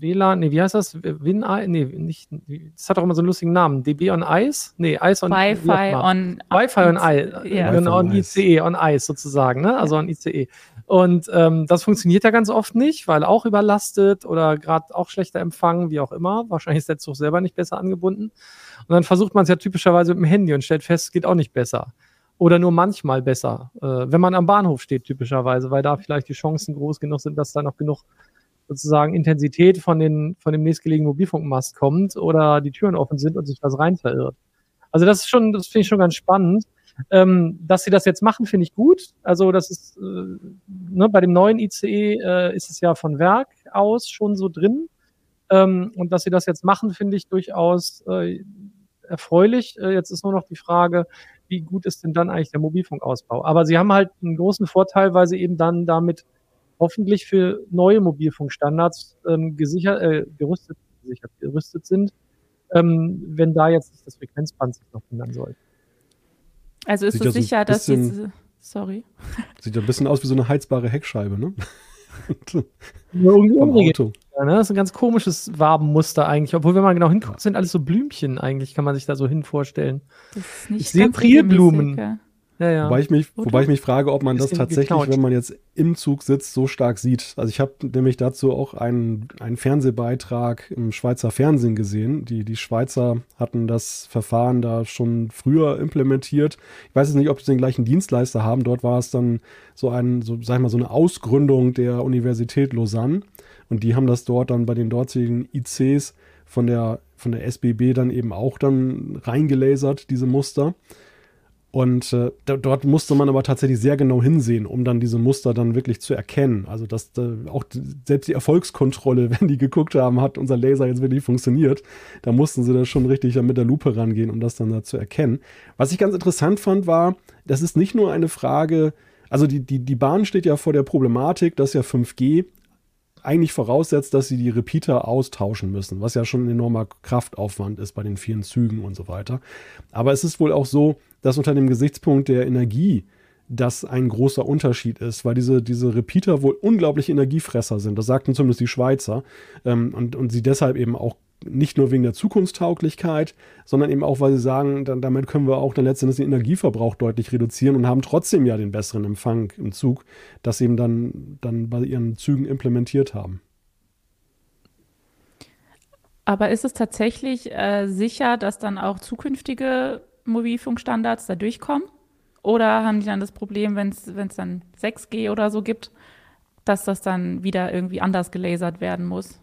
Speaker 3: WLAN, nee, wie heißt das? Win, nee, nicht, das hat doch immer so einen lustigen Namen. DB on Ice? Nee, Ice on
Speaker 1: Wi-Fi on
Speaker 3: Wi-Fi on Ice,
Speaker 1: Ja.
Speaker 3: genau,
Speaker 2: Wi-Fi on
Speaker 3: on
Speaker 2: Ice.
Speaker 3: ICE, on Ice sozusagen, ne? Also on ICE. Und ähm, das funktioniert ja ganz oft nicht, weil auch überlastet oder gerade auch schlechter Empfang, wie auch immer. Wahrscheinlich ist der Zug selber nicht besser angebunden. Und dann versucht man es ja typischerweise mit dem Handy und stellt fest, es geht auch nicht besser. Oder nur manchmal besser, äh, wenn man am Bahnhof steht, typischerweise, weil da vielleicht die Chancen groß genug sind, dass da noch genug sozusagen Intensität von, den, von dem nächstgelegenen Mobilfunkmast kommt oder die Türen offen sind und sich was rein verirrt. Also das ist schon, das finde ich schon ganz spannend. Ähm, dass sie das jetzt machen, finde ich gut. Also das ist, äh, ne, bei dem neuen ICE äh, ist es ja von Werk aus schon so drin. Ähm, und dass sie das jetzt machen, finde ich durchaus äh, erfreulich. Äh, jetzt ist nur noch die Frage, wie gut ist denn dann eigentlich der Mobilfunkausbau? Aber sie haben halt einen großen Vorteil, weil sie eben dann damit hoffentlich für neue Mobilfunkstandards ähm, gesichert, äh, gerüstet, gesichert, gerüstet sind, ähm, wenn da jetzt nicht das Frequenzband sich noch ändern soll.
Speaker 1: Also ist
Speaker 2: Sieht
Speaker 1: es
Speaker 2: ja so ein
Speaker 1: sicher, dass
Speaker 2: bisschen-
Speaker 1: diese. Sorry.
Speaker 2: Sieht ja ein bisschen aus wie so eine heizbare Heckscheibe, ne?
Speaker 3: Irgendwie
Speaker 2: Auto.
Speaker 3: ne? Das ist ein ganz komisches Wabenmuster eigentlich. Obwohl, wenn man genau hinguckt, sind alles so Blümchen eigentlich, kann man sich da so hin vorstellen.
Speaker 1: Das ist nicht
Speaker 3: Ich sehe
Speaker 1: regelmäßig, ja.
Speaker 3: Ja, ja.
Speaker 2: Wobei ich, mich,
Speaker 1: Oder?
Speaker 2: wobei ich mich frage, ob man das
Speaker 3: Bisschen
Speaker 2: tatsächlich,
Speaker 3: geklaut.
Speaker 2: wenn man jetzt im Zug sitzt, so stark sieht. Also ich habe nämlich dazu auch einen, einen Fernsehbeitrag im Schweizer Fernsehen gesehen. Die, die Schweizer hatten das Verfahren da schon früher implementiert. Ich weiß jetzt nicht, ob sie den gleichen Dienstleister haben. Dort war es dann so ein, so, sag ich mal, so eine Ausgründung der Universität Lausanne. Und die haben das dort dann bei den dortigen ICs von der, von der SBB dann eben auch dann reingelasert, diese Muster. Und äh, dort musste man aber tatsächlich sehr genau hinsehen, um dann diese Muster dann wirklich zu erkennen. Also dass äh, auch selbst die Erfolgskontrolle, wenn die geguckt haben, hat unser Laser jetzt wirklich funktioniert, da mussten sie da schon richtig mit der Lupe rangehen, um das dann da zu erkennen. Was ich ganz interessant fand, war, das ist nicht nur eine Frage also die, die, die Bahn steht ja vor der Problematik, dass ja 5G eigentlich voraussetzt, dass sie die Repeater austauschen müssen, was ja schon ein enormer Kraftaufwand ist bei den vielen Zügen und so weiter. Aber es ist wohl auch so, dass unter dem Gesichtspunkt der Energie das ein großer Unterschied ist, weil diese, diese Repeater wohl unglaubliche Energiefresser sind. Das sagten zumindest die Schweizer. Ähm, und, und sie deshalb eben auch nicht nur wegen der Zukunftstauglichkeit, sondern eben auch, weil sie sagen, dann, damit können wir auch dann letztendlich den Energieverbrauch deutlich reduzieren und haben trotzdem ja den besseren Empfang im Zug, das eben dann, dann bei ihren Zügen implementiert haben.
Speaker 1: Aber ist es tatsächlich äh, sicher, dass dann auch zukünftige Mobilfunkstandards da durchkommen? Oder haben die dann das Problem, wenn es dann 6G oder so gibt, dass das dann wieder irgendwie anders gelasert werden muss?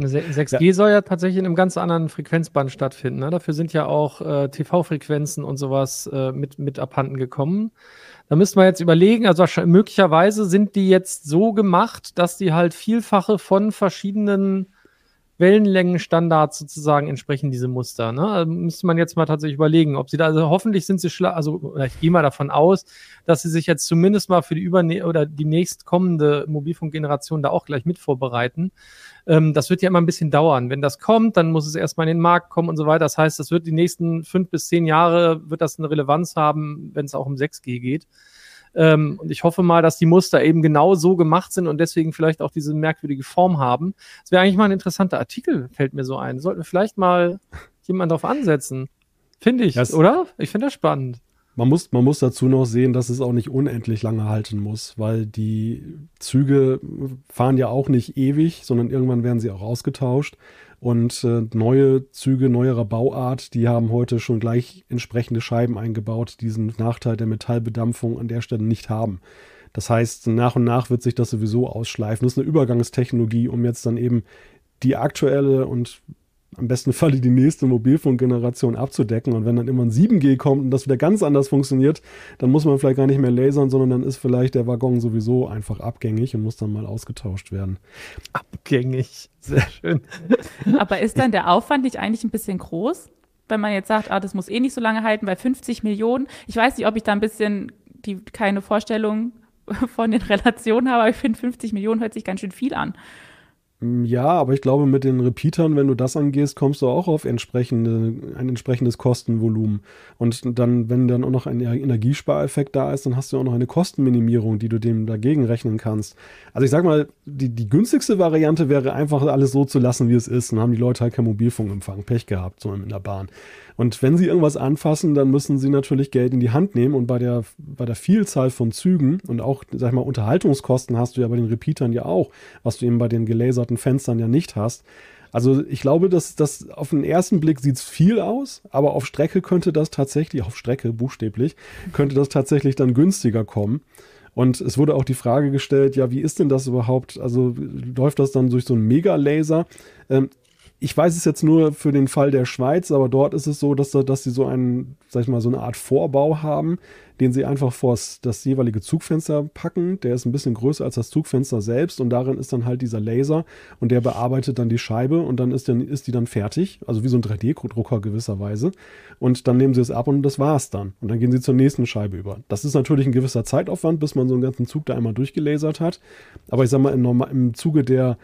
Speaker 3: 6G ja. soll ja tatsächlich in einem ganz anderen Frequenzband stattfinden. Ne? Dafür sind ja auch äh, TV-Frequenzen und sowas äh, mit, mit abhanden gekommen. Da müsste man jetzt überlegen, also möglicherweise sind die jetzt so gemacht, dass die halt vielfache von verschiedenen Wellenlängenstandards sozusagen entsprechen diese Muster. Ne? Also müsste man jetzt mal tatsächlich überlegen, ob sie da, also hoffentlich sind sie schlau, also ich gehe mal davon aus, dass sie sich jetzt zumindest mal für die überne oder die nächstkommende Mobilfunkgeneration da auch gleich mit vorbereiten. Ähm, das wird ja immer ein bisschen dauern. Wenn das kommt, dann muss es erstmal in den Markt kommen und so weiter. Das heißt, das wird die nächsten fünf bis zehn Jahre wird das eine Relevanz haben, wenn es auch um 6G geht. Ähm, und ich hoffe mal, dass die Muster eben genau so gemacht sind und deswegen vielleicht auch diese merkwürdige Form haben. Das wäre eigentlich mal ein interessanter Artikel, fällt mir so ein. Sollten wir vielleicht mal jemand darauf ansetzen. Finde ich, das, oder? Ich finde das spannend.
Speaker 2: Man muss, man muss dazu noch sehen, dass es auch nicht unendlich lange halten muss, weil die Züge fahren ja auch nicht ewig, sondern irgendwann werden sie auch ausgetauscht. Und äh, neue Züge neuerer Bauart, die haben heute schon gleich entsprechende Scheiben eingebaut, die diesen Nachteil der Metallbedampfung an der Stelle nicht haben. Das heißt, nach und nach wird sich das sowieso ausschleifen. Das ist eine Übergangstechnologie, um jetzt dann eben die aktuelle und am besten Falle die nächste Mobilfunkgeneration abzudecken. Und wenn dann immer ein 7G kommt und das wieder ganz anders funktioniert, dann muss man vielleicht gar nicht mehr lasern, sondern dann ist vielleicht der Waggon sowieso einfach abgängig und muss dann mal ausgetauscht werden.
Speaker 3: Abgängig, sehr schön.
Speaker 1: Aber ist dann der Aufwand nicht eigentlich ein bisschen groß? Wenn man jetzt sagt, ah, das muss eh nicht so lange halten, weil 50 Millionen, ich weiß nicht, ob ich da ein bisschen die, keine Vorstellung von den Relationen habe, aber ich finde 50 Millionen hört sich ganz schön viel an.
Speaker 2: Mm, ja, aber ich glaube, mit den Repeatern, wenn du das angehst, kommst du auch auf entsprechende, ein entsprechendes Kostenvolumen. Und dann, wenn dann auch noch ein Energiespareffekt da ist, dann hast du auch noch eine Kostenminimierung, die du dem dagegen rechnen kannst. Also ich sag mal, die, die günstigste Variante wäre einfach alles so zu lassen, wie es ist. Dann haben die Leute halt kein Mobilfunkempfang, Pech gehabt, so in der Bahn. Und wenn sie irgendwas anfassen, dann müssen sie natürlich Geld in die Hand nehmen. Und bei der, bei der Vielzahl von Zügen und auch, sag ich mal, Unterhaltungskosten hast du ja bei den Repeatern ja auch, was du eben bei den gelaserten Fenstern ja nicht hast. Also ich glaube, dass das auf den ersten Blick sieht es viel aus, aber auf Strecke könnte das tatsächlich, auf Strecke buchstäblich, könnte das tatsächlich dann günstiger kommen. Und es wurde auch die Frage gestellt, ja, wie ist denn das überhaupt? Also läuft das dann durch so einen Megalaser? Ähm, ich weiß es jetzt nur für den Fall der Schweiz, aber dort ist es so, dass, dass sie so einen, sag ich mal, so eine Art Vorbau haben, den sie einfach vor das jeweilige Zugfenster packen. Der ist ein bisschen größer als das Zugfenster selbst und darin ist dann halt dieser Laser und der bearbeitet dann die Scheibe und dann ist, dann, ist die dann fertig, also wie so ein 3D-Drucker gewisserweise. Und dann nehmen sie es ab und das war's dann. Und dann gehen sie zur nächsten Scheibe über. Das ist natürlich ein gewisser Zeitaufwand, bis man so einen ganzen Zug da einmal durchgelasert hat. Aber ich sag mal, im, im Zuge der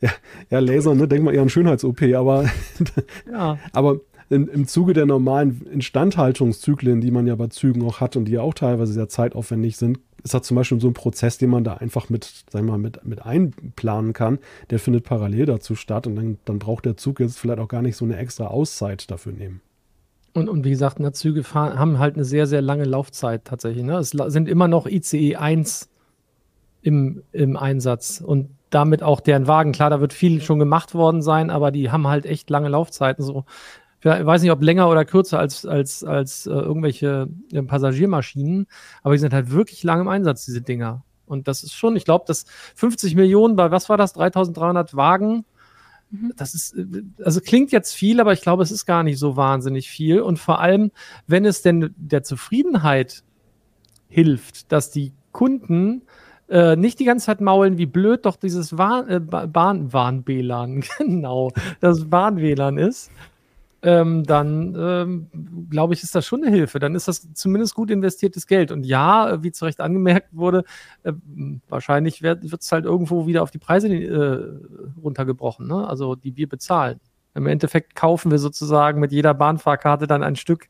Speaker 2: ja, ja, Laser, ne, denk mal eher an Schönheits-OP, aber, ja. aber in, im Zuge der normalen Instandhaltungszyklen, die man ja bei Zügen auch hat und die ja auch teilweise sehr zeitaufwendig sind, ist das zum Beispiel so ein Prozess, den man da einfach mit, sag mal, mit, mit einplanen kann. Der findet parallel dazu statt und dann, dann braucht der Zug jetzt vielleicht auch gar nicht so eine extra Auszeit dafür nehmen.
Speaker 3: Und, und wie gesagt, ne, Züge fahren, haben halt eine sehr, sehr lange Laufzeit tatsächlich. Ne? Es sind immer noch ICE 1 im, im Einsatz. Und damit auch deren Wagen. Klar, da wird viel schon gemacht worden sein, aber die haben halt echt lange Laufzeiten. So, ich weiß nicht, ob länger oder kürzer als, als, als äh, irgendwelche äh, Passagiermaschinen, aber die sind halt wirklich lang im Einsatz, diese Dinger. Und das ist schon, ich glaube, dass 50 Millionen bei, was war das, 3300 Wagen, mhm. das ist, äh, also klingt jetzt viel, aber ich glaube, es ist gar nicht so wahnsinnig viel. Und vor allem, wenn es denn der Zufriedenheit hilft, dass die Kunden äh, nicht die ganze Zeit maulen, wie blöd doch dieses Warn, äh, Bahn, Warn-WLAN, genau, das Bahn-WLAN ist. ähm, dann ähm, glaube ich, ist das schon eine Hilfe. Dann ist das zumindest gut investiertes Geld. Und ja, wie zu Recht angemerkt wurde, äh, wahrscheinlich wird es halt irgendwo wieder auf die Preise äh, runtergebrochen, ne? also die wir bezahlen. Im Endeffekt kaufen wir sozusagen mit jeder Bahnfahrkarte dann ein Stück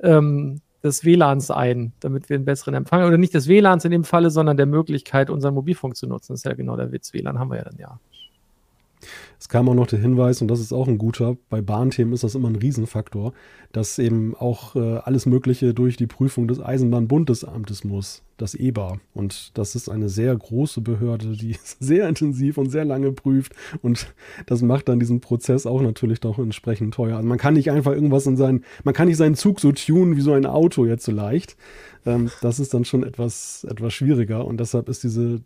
Speaker 3: ähm, des WLANs ein, damit wir einen besseren Empfang oder nicht des WLANs in dem Falle, sondern der Möglichkeit, unseren Mobilfunk zu nutzen. Das ist ja genau der Witz. WLAN haben wir ja dann ja.
Speaker 2: Es kam auch noch der Hinweis, und das ist auch ein guter, bei Bahnthemen ist das immer ein Riesenfaktor, dass eben auch äh, alles Mögliche durch die Prüfung des Eisenbahnbundesamtes muss, das EBA. Und das ist eine sehr große Behörde, die sehr intensiv und sehr lange prüft. Und das macht dann diesen Prozess auch natürlich doch entsprechend teuer. Also man kann nicht einfach irgendwas in seinen, man kann nicht seinen Zug so tunen wie so ein Auto jetzt so leicht. Ähm, das ist dann schon etwas, etwas schwieriger. Und deshalb ist diese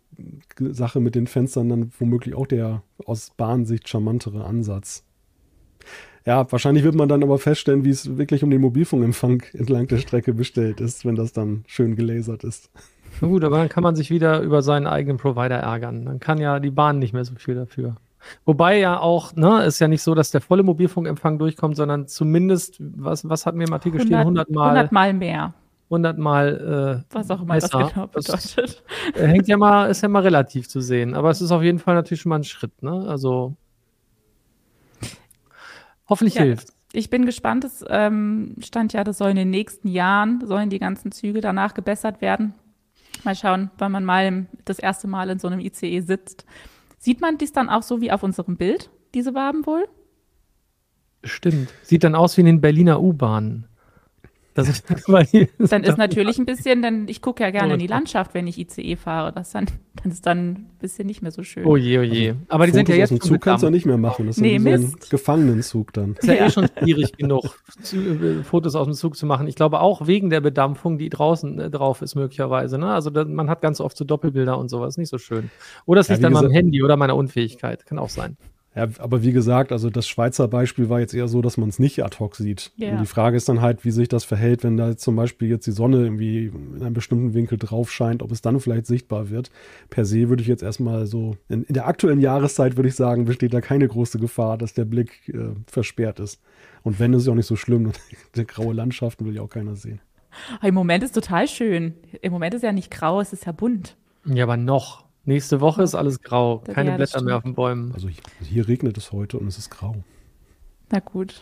Speaker 2: Sache mit den Fenstern dann womöglich auch der aus Bahnsicht charmantere Ansatz. Ja, wahrscheinlich wird man dann aber feststellen, wie es wirklich um den Mobilfunkempfang entlang der Strecke bestellt ist, wenn das dann schön gelasert ist.
Speaker 3: Na gut, aber dann kann man sich wieder über seinen eigenen Provider ärgern. Dann kann ja die Bahn nicht mehr so viel dafür. Wobei ja auch, ne, ist ja nicht so, dass der volle Mobilfunkempfang durchkommt, sondern zumindest, was, was hat mir im Artikel 100, stehen? 100 Mal.
Speaker 1: 100 Mal mehr.
Speaker 3: 100 Mal.
Speaker 1: Äh, was auch immer besser. das genau bedeutet. Das,
Speaker 3: äh, hängt ja mal, ist ja mal relativ zu sehen. Aber es ist auf jeden Fall natürlich schon mal ein Schritt, ne? Also Hoffentlich ja, hilft.
Speaker 1: Ich bin gespannt. Es ähm, stand ja, das soll in den nächsten Jahren, sollen die ganzen Züge danach gebessert werden. Mal schauen, wann man mal das erste Mal in so einem ICE sitzt. Sieht man dies dann auch so wie auf unserem Bild, diese Waben wohl?
Speaker 3: Stimmt. Sieht dann aus wie in den Berliner U-Bahnen.
Speaker 1: Das ist, dann ist natürlich ein bisschen, denn ich gucke ja gerne in die Landschaft, wenn ich ICE fahre. Das dann, dann ist dann ein bisschen nicht mehr so schön.
Speaker 3: Oh je, oh je. Also,
Speaker 2: Aber die Fotos sind ja jetzt. Aus dem Zug kannst du nicht mehr machen. Das ist nee, so ein Gefangenenzug dann.
Speaker 3: Ist ja, ja eh schon schwierig genug, äh, Fotos aus dem Zug zu machen. Ich glaube auch wegen der Bedampfung, die draußen äh, drauf ist, möglicherweise. Ne? Also da, man hat ganz oft so Doppelbilder und sowas. Nicht so schön. Oder es liegt ja, an meinem Handy oder meiner Unfähigkeit. Kann auch sein.
Speaker 2: Ja, aber wie gesagt, also das Schweizer Beispiel war jetzt eher so, dass man es nicht ad hoc sieht. Yeah. Und die Frage ist dann halt, wie sich das verhält, wenn da zum Beispiel jetzt die Sonne irgendwie in einem bestimmten Winkel drauf scheint, ob es dann vielleicht sichtbar wird. Per se würde ich jetzt erstmal so, in, in der aktuellen Jahreszeit würde ich sagen, besteht da keine große Gefahr, dass der Blick äh, versperrt ist. Und wenn, ist es auch nicht so schlimm. die graue Landschaften will ja auch keiner sehen.
Speaker 1: Im Moment ist total schön. Im Moment ist ja nicht grau, es ist ja bunt.
Speaker 3: Ja, aber noch. Nächste Woche ist alles grau. Keine ja, Blätter mehr auf den Bäumen.
Speaker 2: Also hier, hier, regnet es heute und es ist grau.
Speaker 1: Na gut.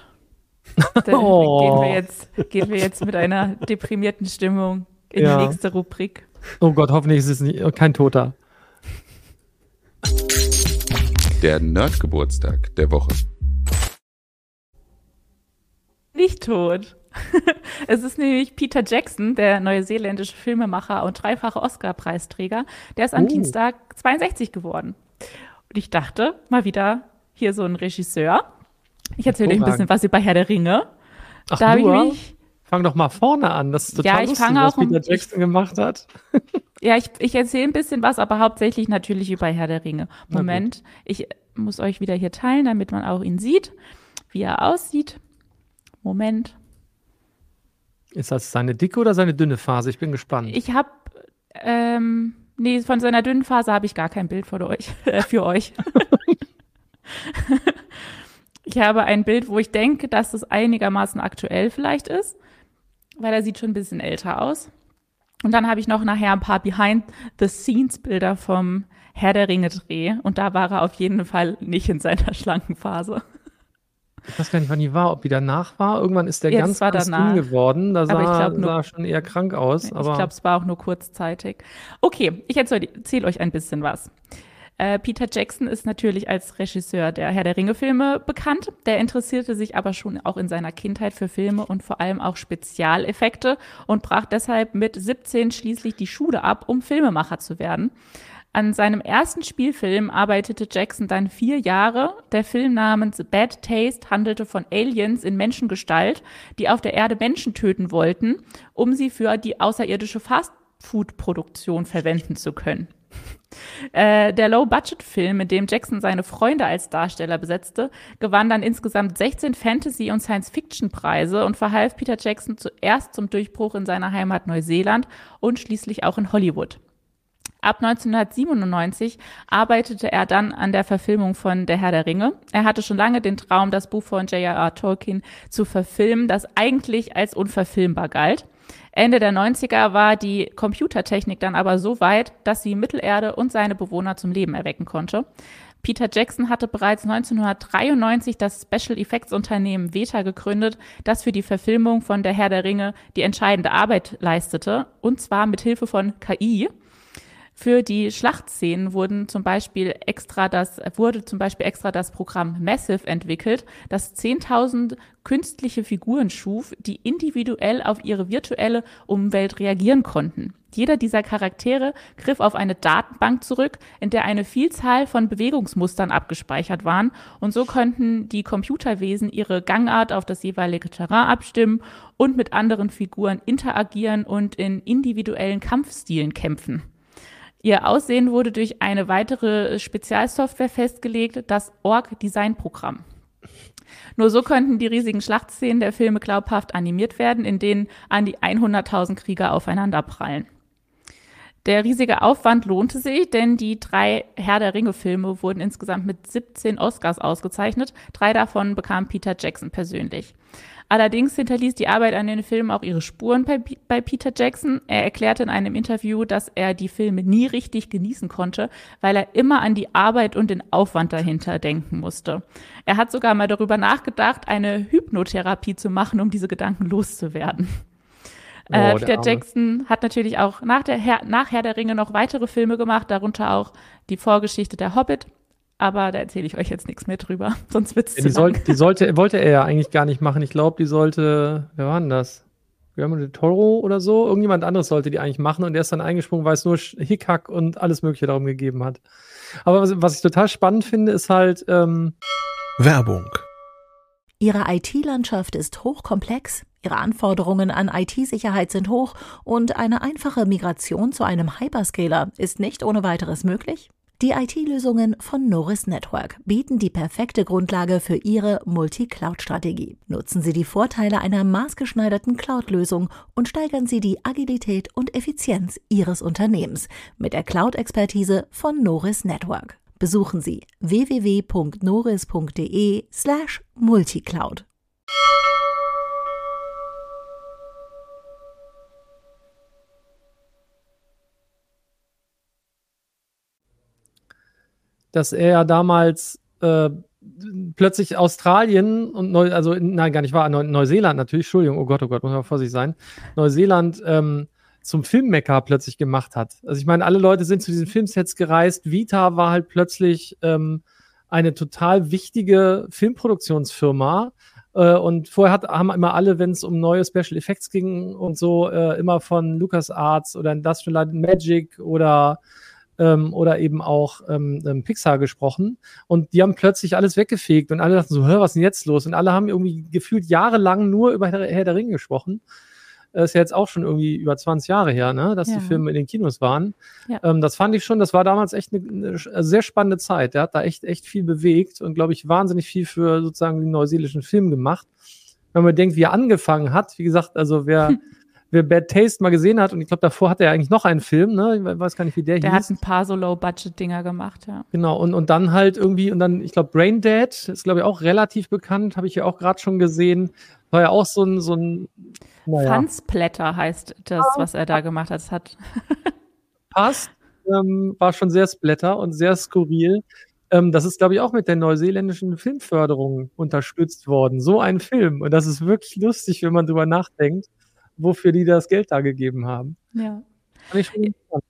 Speaker 1: Dann oh. gehen, wir jetzt, gehen wir jetzt mit einer deprimierten Stimmung in ja. die nächste Rubrik.
Speaker 3: Oh Gott, hoffentlich ist es nicht, kein Toter.
Speaker 4: Der Nerdgeburtstag der Woche.
Speaker 1: Nicht tot. es ist nämlich Peter Jackson, der neuseeländische Filmemacher und dreifache Oscar-Preisträger. Der ist am oh. Dienstag 62 geworden. Und ich dachte, mal wieder hier so ein Regisseur. Ich erzähle euch ein bisschen was über Herr der Ringe.
Speaker 3: Ach, da habe ich mich. Fang doch mal vorne an. Das ist total ja, ich lustig, was Peter Jackson gemacht hat.
Speaker 1: ja, ich, ich erzähle ein bisschen was, aber hauptsächlich natürlich über Herr der Ringe. Moment, ich muss euch wieder hier teilen, damit man auch ihn sieht, wie er aussieht. Moment.
Speaker 3: Ist das seine dicke oder seine dünne Phase? Ich bin gespannt.
Speaker 1: Ich habe, ähm, nee, von seiner dünnen Phase habe ich gar kein Bild für euch. Äh, für euch. ich habe ein Bild, wo ich denke, dass es einigermaßen aktuell vielleicht ist, weil er sieht schon ein bisschen älter aus. Und dann habe ich noch nachher ein paar Behind-the-Scenes-Bilder vom Herr der Ringe-Dreh. Und da war er auf jeden Fall nicht in seiner schlanken Phase.
Speaker 3: Ich weiß gar nicht, wann die war, ob die danach war. Irgendwann ist der ja, ganz, ganz dünn geworden. Da sah, glaub, nur, sah schon eher krank aus. Ich
Speaker 1: glaube, es war auch nur kurzzeitig. Okay, ich erzähle euch ein bisschen was. Äh, Peter Jackson ist natürlich als Regisseur der Herr der Ringe-Filme bekannt. Der interessierte sich aber schon auch in seiner Kindheit für Filme und vor allem auch Spezialeffekte und brach deshalb mit 17 schließlich die Schule ab, um Filmemacher zu werden. An seinem ersten Spielfilm arbeitete Jackson dann vier Jahre. Der Film namens Bad Taste handelte von Aliens in Menschengestalt, die auf der Erde Menschen töten wollten, um sie für die außerirdische Fastfood-Produktion verwenden zu können. Äh, der Low-Budget-Film, in dem Jackson seine Freunde als Darsteller besetzte, gewann dann insgesamt 16 Fantasy- und Science-Fiction-Preise und verhalf Peter Jackson zuerst zum Durchbruch in seiner Heimat Neuseeland und schließlich auch in Hollywood. Ab 1997 arbeitete er dann an der Verfilmung von Der Herr der Ringe. Er hatte schon lange den Traum, das Buch von J.R.R. Tolkien zu verfilmen, das eigentlich als unverfilmbar galt. Ende der 90er war die Computertechnik dann aber so weit, dass sie Mittelerde und seine Bewohner zum Leben erwecken konnte. Peter Jackson hatte bereits 1993 das Special Effects Unternehmen Veta gegründet, das für die Verfilmung von Der Herr der Ringe die entscheidende Arbeit leistete, und zwar mit Hilfe von KI. Für die Schlachtszenen wurden zum Beispiel extra das, wurde zum Beispiel extra das Programm Massive entwickelt, das 10.000 künstliche Figuren schuf, die individuell auf ihre virtuelle Umwelt reagieren konnten. Jeder dieser Charaktere griff auf eine Datenbank zurück, in der eine Vielzahl von Bewegungsmustern abgespeichert waren und so konnten die Computerwesen ihre Gangart auf das jeweilige Terrain abstimmen und mit anderen Figuren interagieren und in individuellen Kampfstilen kämpfen. Ihr Aussehen wurde durch eine weitere Spezialsoftware festgelegt, das Org-Design-Programm. Nur so könnten die riesigen Schlachtszenen der Filme glaubhaft animiert werden, in denen an die 100.000 Krieger aufeinanderprallen. Der riesige Aufwand lohnte sich, denn die drei Herr der Ringe-Filme wurden insgesamt mit 17 Oscars ausgezeichnet. Drei davon bekam Peter Jackson persönlich. Allerdings hinterließ die Arbeit an den Filmen auch ihre Spuren bei, bei, Peter Jackson. Er erklärte in einem Interview, dass er die Filme nie richtig genießen konnte, weil er immer an die Arbeit und den Aufwand dahinter denken musste. Er hat sogar mal darüber nachgedacht, eine Hypnotherapie zu machen, um diese Gedanken loszuwerden. Oh, äh, Peter Jackson hat natürlich auch nach, der Herr, nach Herr der Ringe noch weitere Filme gemacht, darunter auch die Vorgeschichte der Hobbit. Aber da erzähle ich euch jetzt nichts mehr drüber, sonst wird es
Speaker 3: ja, die, soll, die sollte, wollte er ja eigentlich gar nicht machen. Ich glaube, die sollte, wer war denn das? Guillermo del Toro oder so. Irgendjemand anderes sollte die eigentlich machen und er ist dann eingesprungen, weil es nur Hickhack und alles Mögliche darum gegeben hat. Aber was, was ich total spannend finde, ist halt ähm
Speaker 5: Werbung.
Speaker 6: Ihre IT-Landschaft ist hochkomplex, Ihre Anforderungen an IT-Sicherheit sind hoch und eine einfache Migration zu einem Hyperscaler ist nicht ohne weiteres möglich? Die IT-Lösungen von Norris Network bieten die perfekte Grundlage für Ihre Multi-Cloud-Strategie. Nutzen Sie die Vorteile einer maßgeschneiderten Cloud-Lösung und steigern Sie die Agilität und Effizienz Ihres Unternehmens mit der Cloud-Expertise von Norris Network. Besuchen Sie www.noris.de
Speaker 3: dass er ja damals äh, plötzlich Australien und Neu also nein, gar nicht wahr, Neu Neuseeland natürlich, Entschuldigung, oh Gott, oh Gott, muss man vorsichtig sein, Neuseeland ähm, zum Filmmecker plötzlich gemacht hat. Also ich meine, alle Leute sind zu diesen Filmsets gereist. Vita war halt plötzlich ähm, eine total wichtige Filmproduktionsfirma. Äh, und vorher hat, haben immer alle, wenn es um neue Special Effects ging und so, äh, immer von LucasArts oder Industrial Light Magic oder ähm, oder eben auch ähm, ähm, Pixar gesprochen und die haben plötzlich alles weggefegt und alle dachten so, hör, was ist denn jetzt los? Und alle haben irgendwie gefühlt jahrelang nur über Herr der Ringe gesprochen. Das ist ja jetzt auch schon irgendwie über 20 Jahre her, ne, dass ja. die Filme in den Kinos waren. Ja. Ähm, das fand ich schon, das war damals echt eine, eine, sehr spannende Zeit. Der hat da echt, echt viel bewegt und, glaube ich, wahnsinnig viel für sozusagen den neuseelischen Film gemacht. Wenn man denkt, wie er angefangen hat, wie gesagt, also wer wer Bad Taste mal gesehen hat, und ich glaube, davor hat er eigentlich noch einen Film, ne? Ich weiß gar nicht, wie der,
Speaker 1: der hieß. Der hat ein paar so Low-Budget-Dinger gemacht, ja.
Speaker 3: Genau, und, und dann halt irgendwie, und dann, ich glaube, Brain Dead ist, glaube ich, auch relativ bekannt, habe ich ja auch gerade schon gesehen. War ja auch so ein, so ein
Speaker 1: naja. Fansplatter heißt das, was er da gemacht hat. Das hat
Speaker 3: passt. Ähm, war schon sehr splatter und sehr skurril. Ähm, das ist, glaube ich, auch mit der neuseeländischen Filmförderung unterstützt worden. So ein Film. Und das ist wirklich lustig, wenn man drüber nachdenkt wofür die das Geld da gegeben haben.
Speaker 1: Ja.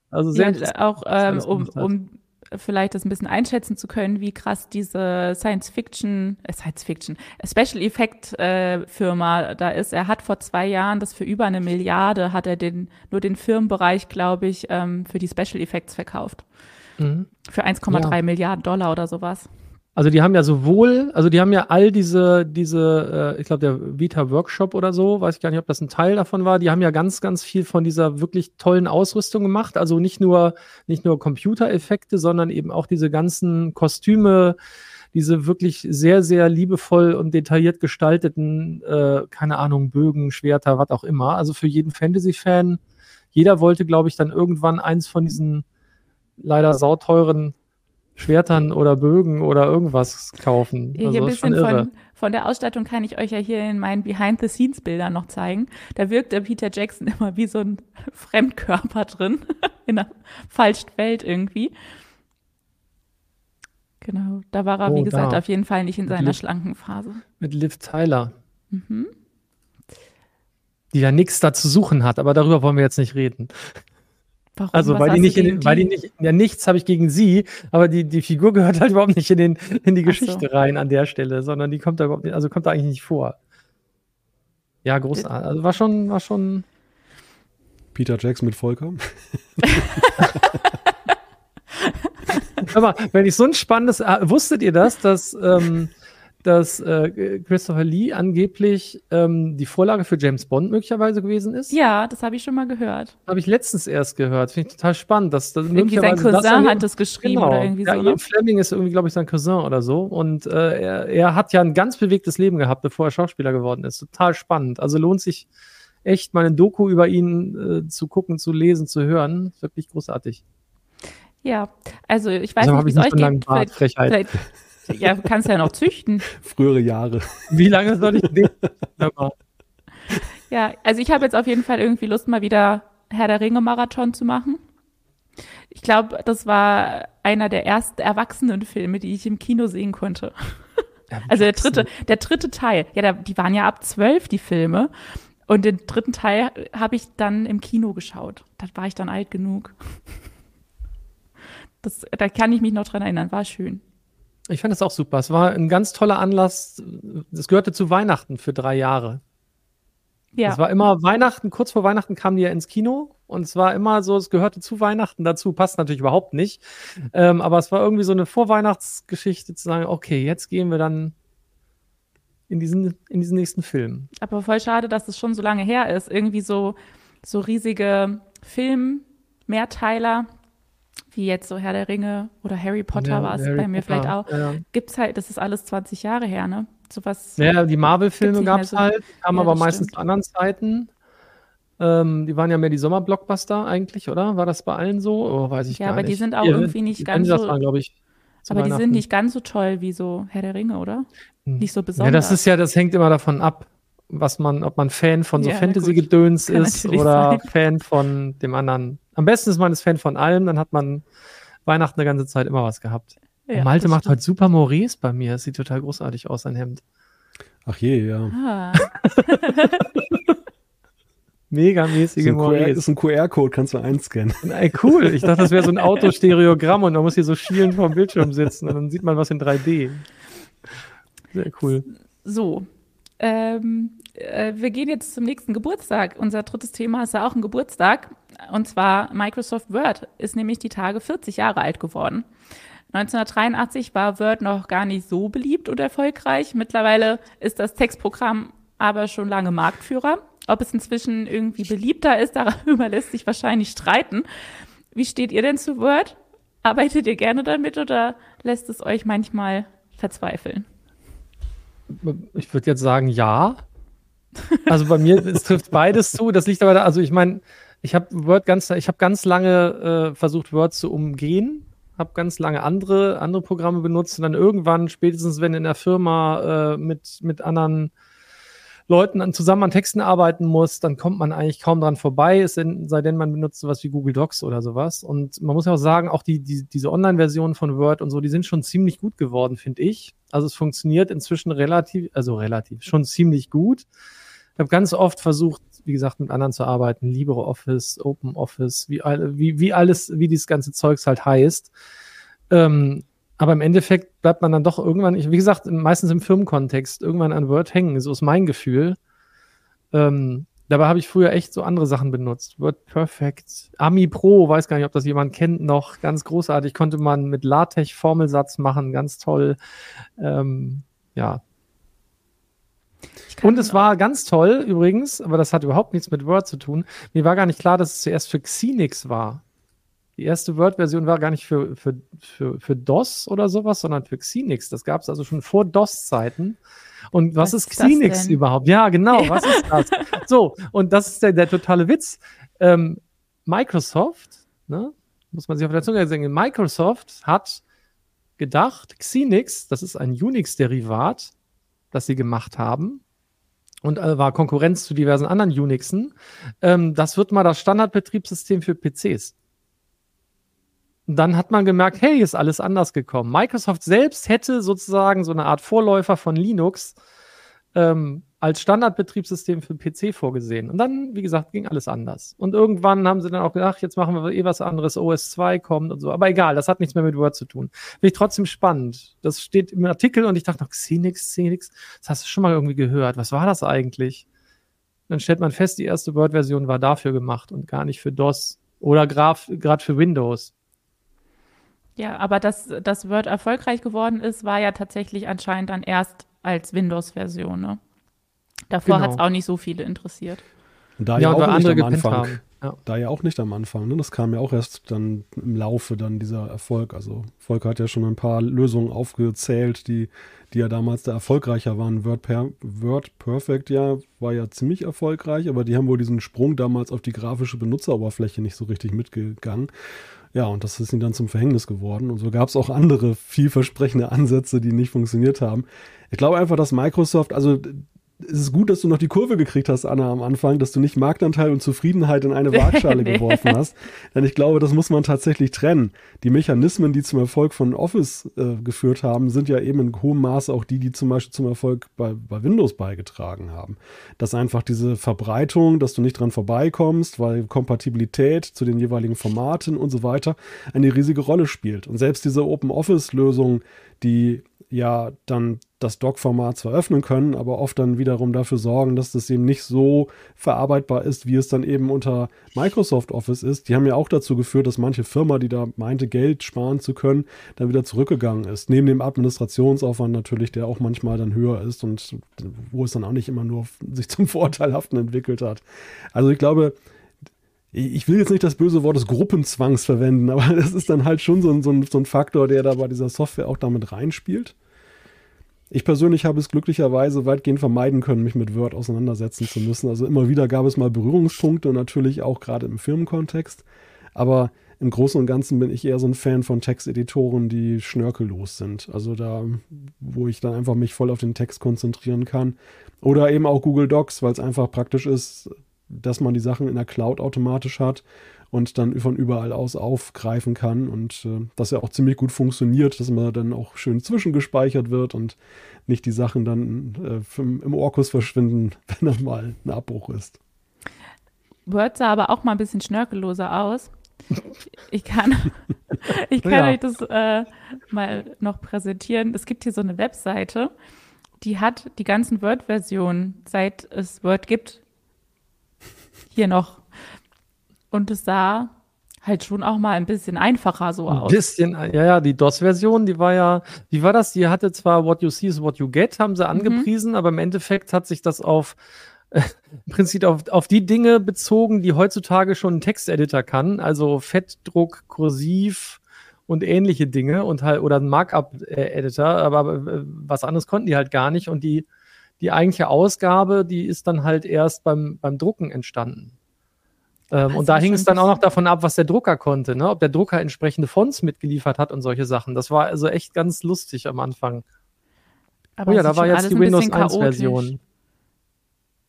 Speaker 3: Also sehr
Speaker 1: ja, auch ähm, um, um vielleicht das ein bisschen einschätzen zu können, wie krass diese Science Fiction, äh, Science Fiction, Special Effect äh, Firma da ist. Er hat vor zwei Jahren das für über eine Milliarde hat er den nur den Firmenbereich, glaube ich, ähm, für die Special Effects verkauft. Mhm. Für 1,3 ja. Milliarden Dollar oder sowas.
Speaker 3: Also die haben ja sowohl, also die haben ja all diese, diese, äh, ich glaube der Vita Workshop oder so, weiß ich gar nicht, ob das ein Teil davon war. Die haben ja ganz, ganz viel von dieser wirklich tollen Ausrüstung gemacht. Also nicht nur, nicht nur Computereffekte, sondern eben auch diese ganzen Kostüme, diese wirklich sehr, sehr liebevoll und detailliert gestalteten, äh, keine Ahnung, Bögen, Schwerter, was auch immer. Also für jeden Fantasy-Fan. Jeder wollte, glaube ich, dann irgendwann eins von diesen leider sauteuren Schwertern oder Bögen oder irgendwas kaufen.
Speaker 1: Hier
Speaker 3: Also
Speaker 1: ein bisschen von, von der Ausstattung kann ich euch ja hier in meinen Behind-the-Scenes-Bildern noch zeigen. Da wirkt der Peter Jackson immer wie so ein Fremdkörper drin, in einer falschen Welt irgendwie. Genau, da war er,
Speaker 3: Oh,
Speaker 1: wie gesagt,
Speaker 3: da.
Speaker 1: auf jeden Fall nicht in seiner
Speaker 3: Liv-
Speaker 1: schlanken Phase.
Speaker 3: Mit Liv Tyler,
Speaker 1: Mhm.
Speaker 3: die ja nichts da zu suchen hat, aber darüber wollen wir jetzt nicht reden.
Speaker 1: Warum?
Speaker 3: Also,
Speaker 1: Was
Speaker 3: weil die nicht, in, weil die nicht, ja, nichts habe ich gegen sie, aber die, die Figur gehört halt überhaupt nicht in, den, in die
Speaker 1: Ach so.
Speaker 3: Geschichte rein an der Stelle, sondern die kommt da überhaupt nicht, also kommt da eigentlich nicht vor. Ja, großartig. Also war schon, war schon,
Speaker 2: Peter Jackson mit Volker.
Speaker 3: Aber wenn ich so ein spannendes, ah, wusstet ihr das, dass, ähm, dass äh, Christopher Lee angeblich ähm, die Vorlage für James Bond möglicherweise gewesen ist?
Speaker 1: Ja, das habe ich schon mal gehört.
Speaker 3: Habe ich letztens erst gehört. Finde ich total spannend. Dass, dass
Speaker 1: Irgendwie sein
Speaker 3: das
Speaker 1: Cousin
Speaker 3: an-
Speaker 1: hat das geschrieben
Speaker 3: Genau.
Speaker 1: oder irgendwie
Speaker 3: ja,
Speaker 1: so. Ne?
Speaker 3: Ian Fleming ist irgendwie, glaube ich, sein Cousin oder so. Und äh, er, er hat ja ein ganz bewegtes Leben gehabt, bevor er Schauspieler geworden ist. Total spannend. Also lohnt sich echt mal eine Doku über ihn äh, zu gucken, zu lesen, zu hören. Wirklich großartig.
Speaker 1: Ja, also ich weiß
Speaker 3: Also
Speaker 1: nicht, wie
Speaker 3: ich
Speaker 1: es euch geht.
Speaker 3: Bart,
Speaker 1: Vielleicht,
Speaker 3: Frechheit.
Speaker 1: vielleicht, ja, du kannst ja noch züchten.
Speaker 2: Frühere Jahre.
Speaker 3: Wie lange soll ich mal.
Speaker 1: Ja, also ich habe jetzt auf jeden Fall irgendwie Lust, mal wieder Herr der Ringe-Marathon zu machen. Ich glaube, das war einer der ersten Erwachsenenfilme, die ich im Kino sehen konnte. Also der dritte, der dritte Teil. Ja, der, die waren ja ab zwölf, die Filme. Und den dritten Teil habe ich dann im Kino geschaut. Da war ich dann alt genug. Das, da kann ich mich noch dran erinnern. War schön.
Speaker 3: Ich fand das auch super. Es war ein ganz toller Anlass. Es gehörte zu Weihnachten für drei Jahre.
Speaker 1: Ja.
Speaker 3: Es war immer Weihnachten, kurz vor Weihnachten kamen die ja ins Kino und es war immer so, es gehörte zu Weihnachten dazu, passt natürlich überhaupt nicht. Ähm, aber es war irgendwie so eine Vorweihnachtsgeschichte zu sagen, okay, jetzt gehen wir dann in diesen, in diesen nächsten Film.
Speaker 1: Aber voll schade, dass es schon so lange her ist. Irgendwie so, so riesige Film-Mehrteiler, wie jetzt so Herr der Ringe oder Harry Potter
Speaker 3: Ja,
Speaker 1: war es bei mir
Speaker 3: Potter,
Speaker 1: vielleicht auch.
Speaker 3: Ja,
Speaker 1: Gibt's halt, das ist alles 20 Jahre her, ne? Sowas.
Speaker 3: ja die Marvel-Filme gab es
Speaker 1: so.
Speaker 3: halt, kamen
Speaker 1: Ja,
Speaker 3: aber meistens
Speaker 1: stimmt.
Speaker 3: zu anderen Zeiten. Ähm, die waren ja mehr die Sommerblockbuster eigentlich, oder? War das bei allen so? Oh, weiß ich
Speaker 1: Ja,
Speaker 3: gar
Speaker 1: aber
Speaker 3: nicht.
Speaker 1: die sind auch
Speaker 3: Ja,
Speaker 1: irgendwie nicht ganz so-
Speaker 3: waren, ich.
Speaker 1: aber die sind nicht ganz so toll wie so Herr der Ringe, oder?
Speaker 3: Hm.
Speaker 1: Nicht so
Speaker 3: Ja,
Speaker 1: besonders.
Speaker 3: das ist ja, das hängt immer davon ab, was man, ob man Fan von so
Speaker 1: Ja,
Speaker 3: Fantasy-Gedöns ist oder
Speaker 1: sein.
Speaker 3: Fan von dem anderen. Am besten ist man ist Fan von allem, dann hat man Weihnachten eine ganze Zeit immer was gehabt.
Speaker 1: Ja,
Speaker 3: Malte
Speaker 1: das
Speaker 3: macht
Speaker 1: stimmt.
Speaker 3: heute super Maurice bei mir. Es sieht total großartig aus, sein Hemd.
Speaker 2: Ach je, ja.
Speaker 1: Ah,
Speaker 3: Megamäßige
Speaker 2: QR,
Speaker 3: Maurice.
Speaker 2: ist ein QR-Code, kannst du einscannen.
Speaker 3: Ey, cool. Ich dachte, das wäre so ein Autostereogramm und man muss hier so schielend vorm Bildschirm sitzen und dann sieht man was in 3D. Sehr cool.
Speaker 1: so. Ähm, äh, wir gehen jetzt zum nächsten Geburtstag. Unser drittes Thema ist ja auch ein Geburtstag. Und zwar Microsoft Word ist nämlich die Tage 40 Jahre alt geworden. 1983 war Word noch gar nicht so beliebt und erfolgreich. Mittlerweile ist das Textprogramm aber schon lange Marktführer. Ob es inzwischen irgendwie beliebter ist, darüber lässt sich wahrscheinlich streiten. Wie steht ihr denn zu Word? Arbeitet ihr gerne damit oder lässt es euch manchmal verzweifeln?
Speaker 3: Ich würde jetzt sagen, ja. Also bei mir, es trifft beides zu. Das liegt aber da, also ich meine, ich habe Word ganz, ich habe ganz lange äh, versucht, Word zu umgehen, habe ganz lange andere, andere Programme benutzt und dann irgendwann, spätestens wenn in der Firma äh, mit, mit anderen Leuten zusammen an Texten arbeiten muss, dann kommt man eigentlich kaum dran vorbei, es sei denn, man benutzt sowas wie Google Docs oder sowas. Und man muss ja auch sagen, auch die, die, diese Online-Versionen von Word und so, die sind schon ziemlich gut geworden, finde ich. Also es funktioniert inzwischen relativ, also relativ, schon ziemlich gut. Ich habe ganz oft versucht, wie gesagt, mit anderen zu arbeiten, LibreOffice, OpenOffice, wie, wie, wie alles, wie dieses ganze Zeugs halt heißt. Ähm, aber im Endeffekt bleibt man dann doch irgendwann, wie gesagt, meistens im Firmenkontext, irgendwann an Word hängen, so ist mein Gefühl. Ähm, dabei habe ich früher echt so andere Sachen benutzt. Word Perfect, Ami Pro, weiß gar nicht, ob das jemand kennt noch, ganz großartig, konnte man mit LaTeX Formelsatz machen, ganz toll. Ähm, ja, und es war ganz toll übrigens, aber das hat überhaupt nichts mit Word zu tun. Mir war gar nicht klar, dass es zuerst für Xenix war. Die erste Word-Version war gar nicht für, für, für, für DOS oder sowas, sondern für Xenix. Das gab es also schon vor DOS-Zeiten. Und was,
Speaker 1: Was
Speaker 3: ist Xenix überhaupt? Ja, genau, was ist das? So, und das ist der, der totale Witz. Ähm, Microsoft, ne? muss man sich auf der Zunge sagen, Microsoft hat gedacht, Xenix, das ist ein Unix-Derivat, das sie gemacht haben und äh, war Konkurrenz zu diversen anderen Unixen. Ähm, das wird mal das Standardbetriebssystem für PCs. Dann hat man gemerkt, hey, ist alles anders gekommen. Microsoft selbst hätte sozusagen so eine Art Vorläufer von Linux ähm, als Standardbetriebssystem für PC vorgesehen. Und dann, wie gesagt, ging alles anders. Und irgendwann haben sie dann auch gedacht, jetzt machen wir eh was anderes, OS 2 kommt und so. Aber egal, das hat nichts mehr mit Word zu tun. Finde ich trotzdem spannend. Das steht im Artikel und ich dachte noch, Xenix, Xenix, das hast du schon mal irgendwie gehört. Was war das eigentlich? Dann stellt man fest, die erste Word-Version war dafür gemacht und gar nicht für DOS oder gerade für Windows.
Speaker 1: Ja, aber dass das Word erfolgreich geworden ist, war ja tatsächlich anscheinend dann erst als Windows-Version. Ne? Davor genau. hat es auch nicht so viele interessiert.
Speaker 2: Da ja, ja auch nicht am Anfang. Ja. Da ja auch nicht am Anfang. Ne? Das kam ja auch erst dann im Laufe dann dieser Erfolg. Also Volker hat ja schon ein paar Lösungen aufgezählt, die, die ja damals da erfolgreicher waren. Word, per, Word Perfect ja war ja ziemlich erfolgreich, aber die haben wohl diesen Sprung damals auf die grafische Benutzeroberfläche nicht so richtig mitgegangen. Ja, und das ist ihnen dann zum Verhängnis geworden. Und so gab es auch andere vielversprechende Ansätze, die nicht funktioniert haben. Ich glaube einfach, dass Microsoft, also es ist gut, dass du noch die Kurve gekriegt hast, Anna, am Anfang, dass du nicht Marktanteil und Zufriedenheit in eine Waagschale nee. geworfen hast. Denn ich glaube, das muss man tatsächlich trennen. Die Mechanismen, die zum Erfolg von Office äh, geführt haben, sind ja eben in hohem Maße auch die, die zum Beispiel zum Erfolg bei, bei Windows beigetragen haben. Dass einfach diese Verbreitung, dass du nicht dran vorbeikommst, weil Kompatibilität zu den jeweiligen Formaten und so weiter eine riesige Rolle spielt. Und selbst diese Open Office-Lösung, die ja dann das Doc-Format zwar öffnen können, aber oft dann wiederum dafür sorgen, dass das eben nicht so verarbeitbar ist, wie es dann eben unter Microsoft Office ist. Die haben ja auch dazu geführt, dass manche Firma, die da meinte, Geld sparen zu können, dann wieder zurückgegangen ist. Neben dem Administrationsaufwand natürlich, der auch manchmal dann höher ist und wo es dann auch nicht immer nur sich zum Vorteilhaften entwickelt hat. Also ich glaube, ich will jetzt nicht das böse Wort des Gruppenzwangs verwenden, aber das ist dann halt schon so ein, so, ein, so ein Faktor, der da bei dieser Software auch damit reinspielt. Ich persönlich habe es glücklicherweise weitgehend vermeiden können, mich mit Word auseinandersetzen zu müssen. Also immer wieder gab es mal Berührungspunkte, natürlich auch gerade im Firmenkontext. Aber im Großen und Ganzen bin ich eher so ein Fan von Texteditoren, die schnörkellos sind. Also da, wo ich dann einfach mich voll auf den Text konzentrieren kann. Oder eben auch Google Docs, weil es einfach praktisch ist, dass man die Sachen in der Cloud automatisch hat und dann von überall aus aufgreifen kann und äh, das ja auch ziemlich gut funktioniert, dass man dann auch schön zwischengespeichert wird und nicht die Sachen dann äh, im Orkus verschwinden, wenn dann mal ein Abbruch ist.
Speaker 1: Word sah aber auch mal ein bisschen schnörkelloser aus. Ich kann, ich kann ja. euch das äh, mal noch präsentieren. Es gibt hier so eine Webseite, die hat die ganzen Word-Versionen, seit es Word gibt, hier noch und es sah halt schon auch mal ein bisschen einfacher so aus.
Speaker 3: Ein bisschen, ja, ja, die DOS-Version, die war ja, wie war das? Die hatte zwar What You See is What You Get, haben sie mhm. angepriesen, mhm. aber im Endeffekt hat sich das auf äh, im Prinzip auf, auf die Dinge bezogen, die heutzutage schon ein Texteditor kann, also Fettdruck, Kursiv und ähnliche Dinge und halt oder ein Markup-Editor, aber äh, was anderes konnten die halt gar nicht und die die eigentliche Ausgabe, die ist dann halt erst beim, beim Drucken entstanden. Ähm, und da hing es dann auch noch davon ab, was der Drucker konnte, ne? ob der Drucker entsprechende Fonts mitgeliefert hat und solche Sachen. Das war also echt ganz lustig am Anfang. Aber oh ja, da war jetzt die Windows 1 Version.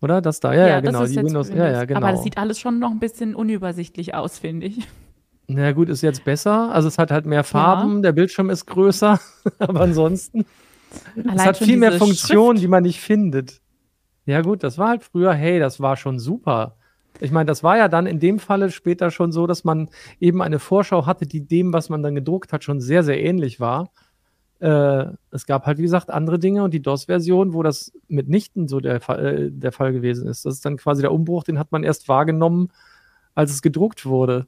Speaker 3: Oder? Das da, ja, ja, ja genau. Die Windows, Windows, ja, ja, genau.
Speaker 1: Aber das sieht alles schon noch ein bisschen unübersichtlich aus, finde ich.
Speaker 3: Na gut, ist jetzt besser. Also es hat halt mehr Farben, ja. der Bildschirm ist größer, aber ansonsten. Allein es hat viel mehr Funktionen, die man nicht findet. Ja gut, das war halt früher, hey, das war schon super. Ich meine, das war ja dann in dem Falle später schon so, dass man eben eine Vorschau hatte, die dem, was man dann gedruckt hat, schon sehr, sehr ähnlich war. Äh, es gab halt, wie gesagt, andere Dinge und die DOS-Version, wo das mitnichten so der, äh, der Fall gewesen ist. Das ist dann quasi der Umbruch, den hat man erst wahrgenommen, als es gedruckt wurde.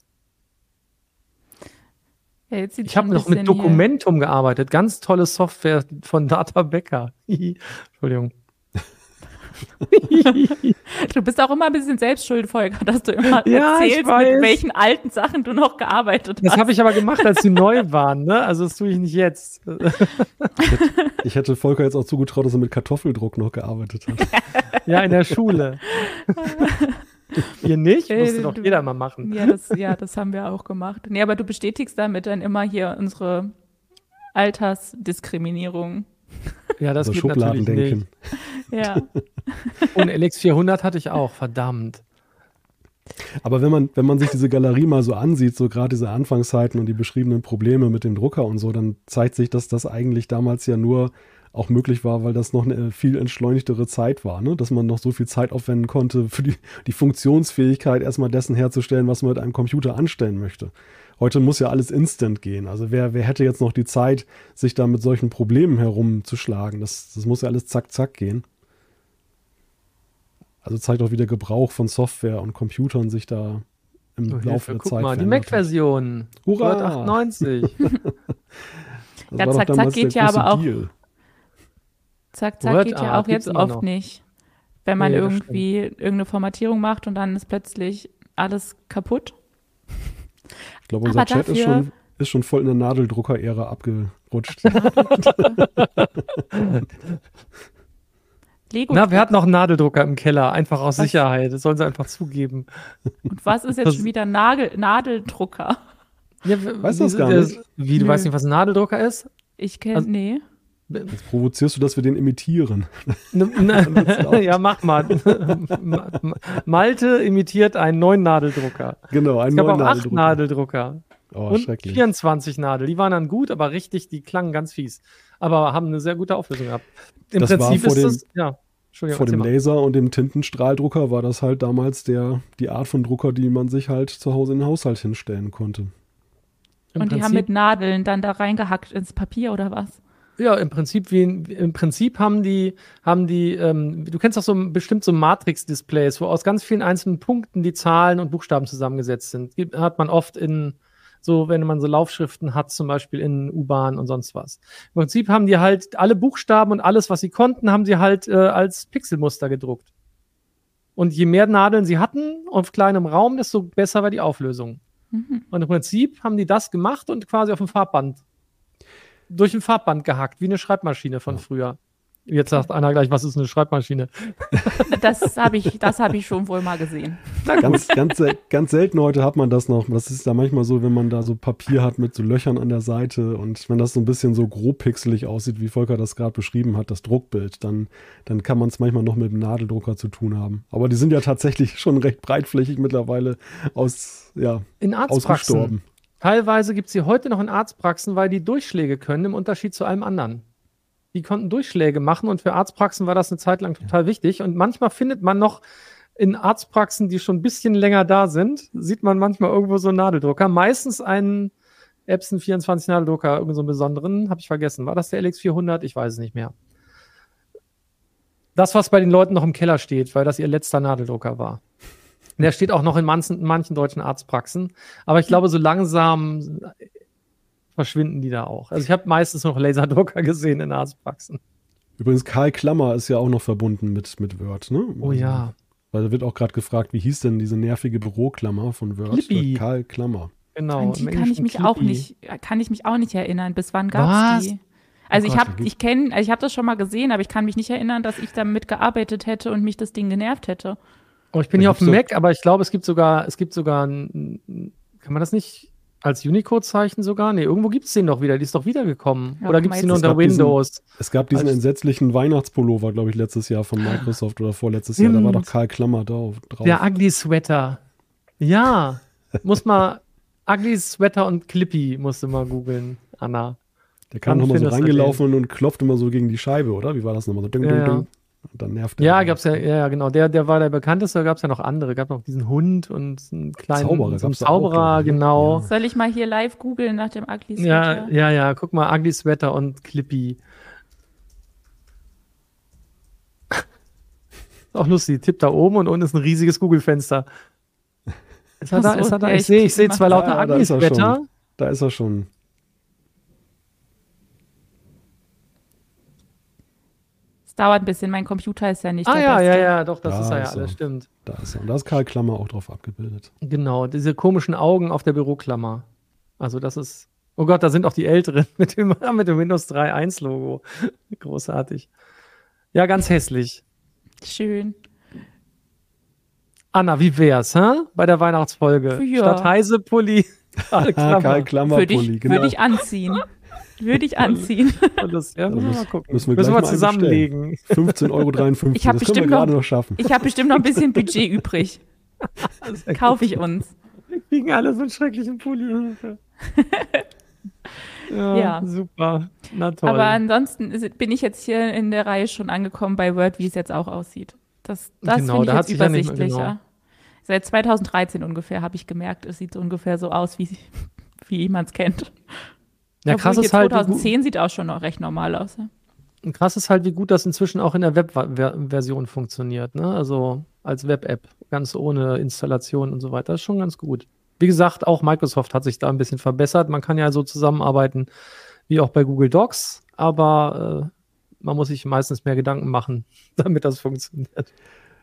Speaker 3: Ja, ich habe noch mit Dokumentum hier. gearbeitet. Ganz tolle Software von Data Becker. Entschuldigung.
Speaker 1: du bist auch immer ein bisschen selbstschuld, Volker, dass du immer ja, erzählst, mit welchen alten Sachen du noch gearbeitet
Speaker 3: hast. Das habe ich aber gemacht, als sie neu waren, ne? Also das tue ich nicht jetzt.
Speaker 2: ich hätte Volker jetzt auch zugetraut, dass er mit Kartoffeldruck noch gearbeitet hat.
Speaker 3: ja, in der Schule. Wir nicht?
Speaker 1: Äh,
Speaker 3: Musste doch jeder mal machen.
Speaker 1: Ja das, ja, das haben wir auch gemacht. Nee, aber du bestätigst damit dann immer hier unsere Altersdiskriminierung.
Speaker 3: Ja, das
Speaker 2: also
Speaker 3: geht natürlich
Speaker 2: Schubladendenken.
Speaker 3: nicht.
Speaker 1: Ja.
Speaker 3: Und LX400 hatte ich auch, verdammt.
Speaker 2: Aber wenn man, wenn man sich diese Galerie mal so ansieht, so gerade diese Anfangszeiten und die beschriebenen Probleme mit dem Drucker und so, dann zeigt sich, dass das eigentlich damals ja nur auch möglich war, weil das noch eine viel entschleunigtere Zeit war, ne? dass man noch so viel Zeit aufwenden konnte für die, die Funktionsfähigkeit erstmal dessen herzustellen, was man mit einem Computer anstellen möchte. Heute muss ja alles instant gehen. Also wer, wer hätte jetzt noch die Zeit, sich da mit solchen Problemen herumzuschlagen? Das, das muss ja alles zack, zack gehen. Also zeigt auch, wie der Gebrauch von Software und Computern sich da im
Speaker 3: Oh,
Speaker 2: Laufe
Speaker 3: Hilfe,
Speaker 2: der
Speaker 3: guck
Speaker 2: Zeit
Speaker 3: mal, die. Mac-Version.
Speaker 2: Hurra!
Speaker 3: Word 98.
Speaker 2: Das
Speaker 1: Ja, zack, zack geht ja aber auch-
Speaker 2: Deal.
Speaker 1: Zack, zack
Speaker 3: Word
Speaker 1: geht ja
Speaker 3: Art
Speaker 1: auch jetzt
Speaker 3: immer
Speaker 1: oft
Speaker 3: noch.
Speaker 1: nicht. Wenn man
Speaker 3: Nee,
Speaker 1: irgendwie irgendeine Formatierung macht und dann ist plötzlich alles kaputt.
Speaker 2: Ich glaube, unser
Speaker 1: Aber
Speaker 2: Chat ist schon, ist schon voll in der Nadeldrucker-Ära abgerutscht.
Speaker 1: Lego.
Speaker 3: Na, wer hat noch einen Nadeldrucker im Keller? Einfach aus
Speaker 1: Was?
Speaker 3: Sicherheit. Das sollen sie einfach zugeben.
Speaker 1: und was ist jetzt
Speaker 3: Das-
Speaker 1: schon wieder Nagel, Nadeldrucker?
Speaker 3: Ja,
Speaker 2: Weißt du das gar nicht?
Speaker 3: Wie, du
Speaker 1: Nö.
Speaker 3: weißt nicht, was ein Nadeldrucker ist?
Speaker 1: Ich kenne,
Speaker 3: Also-
Speaker 1: nee.
Speaker 2: Jetzt provozierst du, dass wir den imitieren.
Speaker 3: Ne- ne- ja, mach mal. Ma- Ma- Malte imitiert einen neuen Nadeldrucker.
Speaker 2: Genau,
Speaker 3: Es
Speaker 2: einen
Speaker 3: gab
Speaker 2: neuen
Speaker 3: auch acht
Speaker 2: Nadeldrucker.
Speaker 3: Nadeldrucker.
Speaker 2: Oh,
Speaker 3: und
Speaker 2: schrecklich.
Speaker 3: 24 Nadel. Die waren dann gut, aber richtig, die klangen ganz fies. Aber haben eine sehr gute Auflösung gehabt. Im
Speaker 2: Das war
Speaker 3: Prinzip
Speaker 2: vor
Speaker 3: ist
Speaker 2: dem-
Speaker 3: das, ja.
Speaker 2: Vor dem
Speaker 3: mal.
Speaker 2: Laser und dem Tintenstrahldrucker war das halt damals der, die Art von Drucker, die man sich halt zu Hause in den Haushalt hinstellen konnte.
Speaker 3: Im
Speaker 1: und die haben
Speaker 3: Prinzip-
Speaker 1: mit Nadeln dann da reingehackt ins Papier oder was?
Speaker 3: Ja, im Prinzip wie im Prinzip haben die haben die ähm, du kennst doch so bestimmt so Matrix-Displays, wo aus ganz vielen einzelnen Punkten die Zahlen und Buchstaben zusammengesetzt sind. Hat man oft in so, wenn man so Laufschriften hat, zum Beispiel in U-Bahn und sonst was. Im Prinzip haben die halt alle Buchstaben und alles, was sie konnten, haben sie halt äh, als Pixelmuster gedruckt. Und je mehr Nadeln sie hatten auf kleinem Raum, desto besser war die Auflösung.
Speaker 1: Mhm.
Speaker 3: Und im Prinzip haben die das gemacht und quasi auf dem Farbband durch ein Farbband gehackt, wie eine Schreibmaschine von früher. Jetzt sagt einer gleich, was ist eine Schreibmaschine?
Speaker 1: Das habe ich, das habe ich schon wohl mal gesehen.
Speaker 2: Ganz, ganz, ganz selten heute hat man das noch. Das ist da manchmal so, wenn man da so Papier hat mit so Löchern an der Seite und wenn das so ein bisschen so grob pixelig aussieht, wie Volker das gerade beschrieben hat, das Druckbild, dann, dann kann man es manchmal noch mit dem Nadeldrucker zu tun haben. Aber die sind ja tatsächlich schon recht breitflächig mittlerweile aus, ja,
Speaker 3: In Arztpraxen.
Speaker 2: ausgestorben.
Speaker 3: Teilweise gibt es sie heute noch in Arztpraxen, weil die Durchschläge können, im Unterschied zu allem anderen. Die konnten Durchschläge machen und für Arztpraxen war das eine Zeit lang total wichtig. Und manchmal findet man noch in Arztpraxen, die schon ein bisschen länger da sind, sieht man manchmal irgendwo so einen Nadeldrucker. Meistens einen Epson 24 Nadeldrucker, irgendeinen so einen besonderen, habe ich vergessen. War das der LX400? Ich weiß es nicht mehr. Das, was bei den Leuten noch im Keller steht, weil das ihr letzter Nadeldrucker war. Der steht auch noch in manchen, manchen deutschen Arztpraxen. Aber ich glaube, so langsam verschwinden die da auch. Also ich habe meistens noch Laserdrucker gesehen in Arztpraxen.
Speaker 2: Übrigens, Karl Klammer ist ja auch noch verbunden mit, mit Word, ne?
Speaker 3: Oh ja.
Speaker 2: Weil da wird auch gerade gefragt, wie hieß denn diese nervige Büroklammer von Word?
Speaker 3: Clippy.
Speaker 2: Karl Klammer.
Speaker 3: Genau.
Speaker 1: An die kann ich mich auch
Speaker 3: Clippy.
Speaker 1: nicht, kann ich mich auch nicht erinnern. Bis wann gab es die? Also
Speaker 2: Oh
Speaker 1: ich habe, ich kenne, also ich habe das schon mal gesehen, aber ich kann mich nicht erinnern, dass ich damit gearbeitet hätte und mich das Ding genervt hätte.
Speaker 3: Oh, ich bin
Speaker 2: Da
Speaker 3: hier auf dem Mac, aber ich glaube, es gibt sogar, es gibt sogar, ein, kann man das nicht als Unicode-Zeichen sogar? Nee, irgendwo gibt es den doch wieder. Die ist doch wiedergekommen.
Speaker 1: Ja,
Speaker 3: Oder gibt es den unter
Speaker 2: gab diesen-
Speaker 3: Windows?
Speaker 2: Es gab diesen
Speaker 3: Als-
Speaker 2: entsetzlichen Weihnachtspullover, glaube ich, letztes Jahr von Microsoft oder vorletztes Jahr. Da war doch. Karl Klammer drauf. drauf.
Speaker 3: Der Ugly Sweater. Ja. Muss mal Ugly Sweater und Clippy musst du mal googeln, Anna.
Speaker 2: Der kam nochmal so reingelaufen und klopft immer so gegen die Scheibe, oder? Wie war das nochmal? So ding,
Speaker 3: Ja,
Speaker 2: ding,
Speaker 3: ja.
Speaker 2: ding. Und dann nervt
Speaker 3: Ja,
Speaker 2: er.
Speaker 3: gab's ja, ja, ja, genau. Der, der war der bekannteste, da gab es ja noch andere. Gab noch diesen Hund und einen kleinen
Speaker 2: Zauberer
Speaker 3: so einen
Speaker 2: gab's da auch,
Speaker 3: Zauberer,
Speaker 2: ne?
Speaker 3: genau.
Speaker 1: Soll ich mal hier live googeln nach dem Ugly
Speaker 3: Ja,
Speaker 1: Sweater?
Speaker 3: ja, ja, guck mal, Ugly Sweater und Clippy. Auch lustig, tippt da oben und unten ist ein riesiges Google-Fenster. Ist er da?
Speaker 1: So,
Speaker 3: Ist er da?
Speaker 1: ja,
Speaker 3: Ich sehe ich sehe zwei lauter
Speaker 2: Ja, da
Speaker 3: Ugly
Speaker 2: ist er
Speaker 3: Sweater.
Speaker 2: schon. Da ist er schon.
Speaker 1: Dauert ein bisschen, mein Computer ist ja nicht
Speaker 3: Ah
Speaker 1: der
Speaker 3: ja, ja,
Speaker 1: beste.
Speaker 3: ja, doch, das
Speaker 2: Da
Speaker 3: ist er ja alles, stimmt.
Speaker 2: Da ist er. Und da ist Karl Klammer auch drauf abgebildet.
Speaker 3: Genau, diese komischen Augen auf der Büroklammer. Also das ist, oh Gott, da sind auch die Älteren mit dem, mit dem Windows 3.1 Logo. Großartig. Ja, ganz hässlich.
Speaker 1: Schön.
Speaker 3: Anna, wie wär's, hä? Bei der Weihnachtsfolge.
Speaker 1: Ja.
Speaker 3: Statt Heisepulli. Karl
Speaker 2: Karl
Speaker 3: Klammer.
Speaker 2: Klammerpulli,
Speaker 1: Würde ich,
Speaker 2: genau.
Speaker 1: würde ich anziehen. Würde ich anziehen.
Speaker 3: Alles, ja,
Speaker 2: Also
Speaker 3: müssen wir
Speaker 2: müssen-
Speaker 3: mal gucken.
Speaker 2: müssen wir
Speaker 3: Müssen wir
Speaker 2: mal
Speaker 3: zusammenlegen.
Speaker 2: 15,53 Euro.
Speaker 1: Ich
Speaker 2: das können wir
Speaker 1: bestimmt
Speaker 2: gerade
Speaker 1: noch-
Speaker 2: noch schaffen.
Speaker 1: Ich habe bestimmt noch ein bisschen Budget übrig. Kaufe ich uns.
Speaker 3: Wir kriegen alle so einen schrecklichen Pulli. Ja,
Speaker 1: Ja.
Speaker 3: super. Na toll.
Speaker 1: Aber ansonsten ist- bin ich jetzt hier in der Reihe schon angekommen bei Word, wie es jetzt auch aussieht. Das, das
Speaker 3: Genau,
Speaker 1: finde ich
Speaker 3: da
Speaker 1: jetzt
Speaker 3: sich ja
Speaker 1: übersichtlicher.
Speaker 3: genau.
Speaker 1: Seit 2013 ungefähr habe ich gemerkt, es sieht so ungefähr so aus, wie, wie man es kennt.
Speaker 3: Ja,
Speaker 1: Obwohl
Speaker 3: krass
Speaker 1: hier
Speaker 3: ist halt, wie gut,
Speaker 1: 2010 sieht auch schon noch recht normal aus. Ja?
Speaker 3: krass ist halt, wie gut das inzwischen auch in der Web-Version funktioniert. Ne? Also als Web-App, ganz ohne Installation und so weiter. Das ist schon ganz gut. Wie gesagt, auch Microsoft hat sich da ein bisschen verbessert. Man kann ja so zusammenarbeiten wie auch bei Google Docs, aber äh, man muss sich meistens mehr Gedanken machen, damit das funktioniert.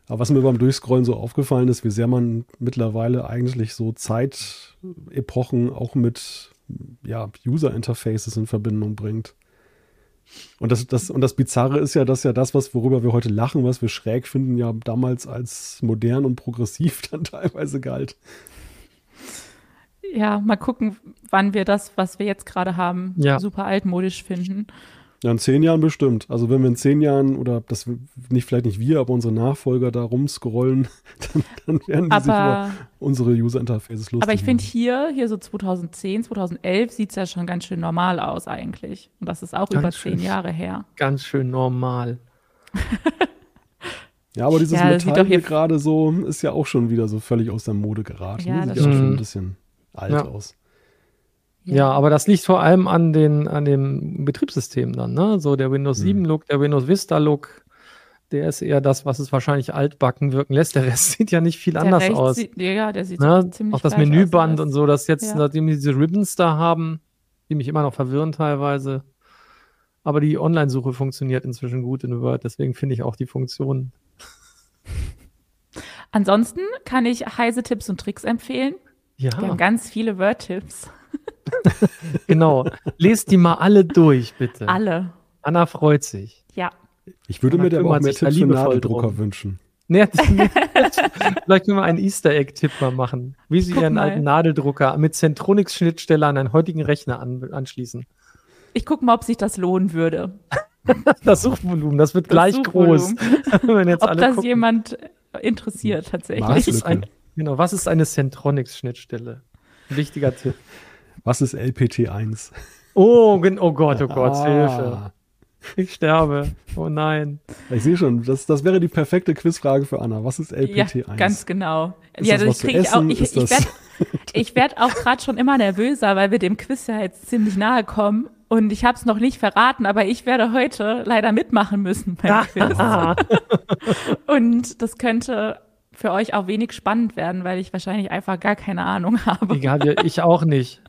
Speaker 2: Aber was mir beim Durchscrollen so aufgefallen ist, wie sehr man mittlerweile eigentlich so Zeitepochen auch mit ja, User-Interfaces in Verbindung bringt. Und das, das, und das Bizarre ist ja, dass ja das, was, worüber wir heute lachen, was wir schräg finden, ja damals als modern und progressiv dann teilweise galt.
Speaker 1: ja, mal gucken, wann wir das, was wir jetzt gerade haben,
Speaker 3: Ja.
Speaker 1: super altmodisch finden.
Speaker 2: Ja, in zehn Jahren bestimmt. Also wenn wir in zehn Jahren oder das nicht vielleicht nicht wir, aber unsere Nachfolger da rumscrollen, dann, dann werden die sich über
Speaker 1: Aber,
Speaker 2: unsere User-Interfaces lustig
Speaker 1: aber ich finde hier, hier so 2010, 2011 sieht es ja schon ganz schön normal aus eigentlich. Und das ist auch
Speaker 3: Ganz
Speaker 1: über
Speaker 3: schön.
Speaker 1: zehn Jahre her.
Speaker 3: Ganz schön normal.
Speaker 2: Ja, aber dieses
Speaker 1: Ja,
Speaker 2: Metall
Speaker 1: hier
Speaker 2: gerade so ist ja auch schon wieder so völlig aus der Mode geraten.
Speaker 1: Ja, das
Speaker 2: Sieht ja auch schon ein bisschen alt
Speaker 3: Ja.
Speaker 2: aus.
Speaker 3: Ja. aber das liegt vor allem an, den, an dem Betriebssystem dann, ne? So der Windows
Speaker 2: Mhm.
Speaker 3: 7 Look, der Windows Vista Look, der ist eher das, was es wahrscheinlich altbacken wirken lässt. Der Rest sieht ja nicht viel
Speaker 1: Der
Speaker 3: anders aus.
Speaker 1: Sieht, ja, der sieht
Speaker 3: Ne?
Speaker 1: ziemlich
Speaker 3: Auch das Menüband und so, das jetzt,
Speaker 1: Ja.
Speaker 3: nachdem wir diese Ribbons da haben, die mich immer noch verwirren teilweise. Aber die Online-Suche funktioniert inzwischen gut in Word, deswegen finde ich auch die Funktion.
Speaker 1: Ansonsten kann ich heise Tipps und Tricks empfehlen. Wir
Speaker 3: Ja,
Speaker 1: haben ganz viele Word-Tipps.
Speaker 3: genau. Lest die mal alle durch, bitte.
Speaker 1: Alle.
Speaker 3: Anna freut sich.
Speaker 1: Ja.
Speaker 2: Ich würde
Speaker 3: Anna
Speaker 2: mir da auch mehr Tipps für Nadeldrucker
Speaker 3: drum.
Speaker 2: wünschen.
Speaker 3: Nee, vielleicht können wir einen Easter Egg-Tipp mal machen. Wie Sie
Speaker 1: Guck
Speaker 3: Ihren
Speaker 1: mal.
Speaker 3: alten Nadeldrucker mit Centronix-Schnittstelle an einen heutigen Rechner an, anschließen.
Speaker 1: Ich gucke mal, ob sich das lohnen würde.
Speaker 3: Das Suchvolumen, das wird
Speaker 1: Das
Speaker 3: gleich groß. Wenn jetzt
Speaker 1: Ob
Speaker 3: alle
Speaker 1: das
Speaker 3: gucken.
Speaker 1: jemand interessiert tatsächlich.
Speaker 2: Was?
Speaker 3: Ist ein, genau, was ist eine Centronix-Schnittstelle? Wichtiger Tipp.
Speaker 2: Was ist LPT1?
Speaker 3: Oh, oh Gott, oh Gott,
Speaker 2: Ah.
Speaker 3: Hilfe. Ich sterbe. Oh nein.
Speaker 2: Ich sehe schon, das, das wäre die perfekte Quizfrage für Anna. Was ist
Speaker 1: Ja,
Speaker 2: LPT1?
Speaker 1: ganz genau.
Speaker 2: Ist
Speaker 1: ja,
Speaker 2: das was zu
Speaker 1: krieg ich auch. Ich,
Speaker 2: Ist
Speaker 1: ich
Speaker 2: das-
Speaker 1: werde ich werd auch gerade schon immer nervöser, weil wir dem Quiz ja jetzt ziemlich nahe kommen. Und ich habe es noch nicht verraten, aber ich werde heute leider mitmachen müssen beim Quiz.
Speaker 3: Ah,
Speaker 1: Und das könnte für euch auch wenig spannend werden, weil ich wahrscheinlich einfach gar keine Ahnung habe.
Speaker 3: egal, ich auch nicht.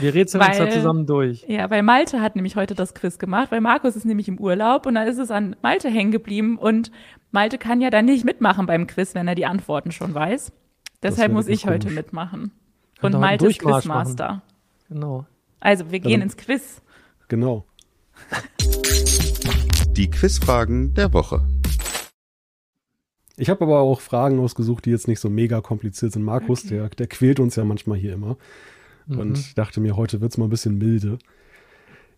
Speaker 3: Wir rätseln uns da
Speaker 1: Weil-
Speaker 3: zusammen durch.
Speaker 1: Ja, weil Malte hat nämlich heute das Quiz gemacht, weil Markus ist nämlich im Urlaub und dann ist es an Malte hängen geblieben und Malte kann ja dann nicht mitmachen beim Quiz, wenn er die Antworten schon weiß. Deshalb muss ich
Speaker 2: komisch.
Speaker 1: heute mitmachen. Und Malte ist Quizmaster.
Speaker 3: Genau.
Speaker 1: Also, wir gehen
Speaker 2: Dann-
Speaker 1: ins Quiz.
Speaker 2: Genau.
Speaker 4: Die Quizfragen der Woche.
Speaker 2: Ich habe aber auch Fragen ausgesucht, die jetzt nicht so mega kompliziert sind. Markus,
Speaker 1: Okay.
Speaker 2: der, der quält uns ja manchmal hier immer.
Speaker 3: Mhm.
Speaker 2: Und ich dachte mir, heute wird es mal ein bisschen milde.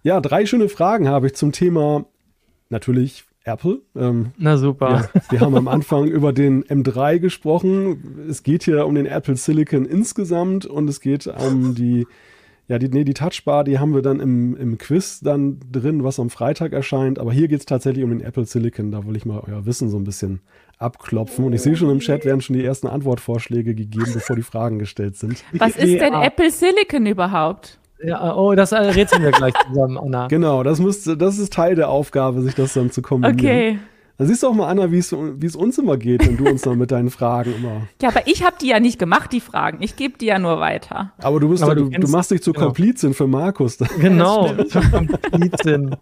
Speaker 2: Ja, drei schöne Fragen habe ich zum Thema natürlich Apple. Ähm,
Speaker 3: Na super.
Speaker 2: ja, wir haben am Anfang über den M3 gesprochen. Es geht hier um den Apple Silicon insgesamt und es geht um die, ja, die, nee, die Touchbar, die haben wir dann im, im Quiz dann drin, was am Freitag erscheint. Aber hier geht es tatsächlich um den Apple Silicon. Da will ich mal euer Wissen so ein bisschen abklopfen. Und ich sehe schon im Chat werden schon die ersten Antwortvorschläge gegeben, bevor die Fragen gestellt sind.
Speaker 1: Was ist denn
Speaker 3: Ja.
Speaker 1: Apple Silicon überhaupt?
Speaker 3: Ja, oh, das äh, rätseln wir gleich zusammen, Anna.
Speaker 2: Genau, das müsste, das ist Teil der Aufgabe, sich das dann zu kombinieren.
Speaker 1: Okay.
Speaker 2: Dann siehst du auch mal, Anna, wie es uns immer geht, wenn du uns dann mit deinen Fragen immer.
Speaker 1: Ja, aber ich habe die ja nicht gemacht, die Fragen. Ich gebe die ja nur weiter.
Speaker 2: Aber du bist
Speaker 3: Aber
Speaker 2: ja,
Speaker 3: du
Speaker 2: du, du machst dich zur
Speaker 3: genau.
Speaker 2: Komplizin für Markus.
Speaker 3: Genau. Komplizin.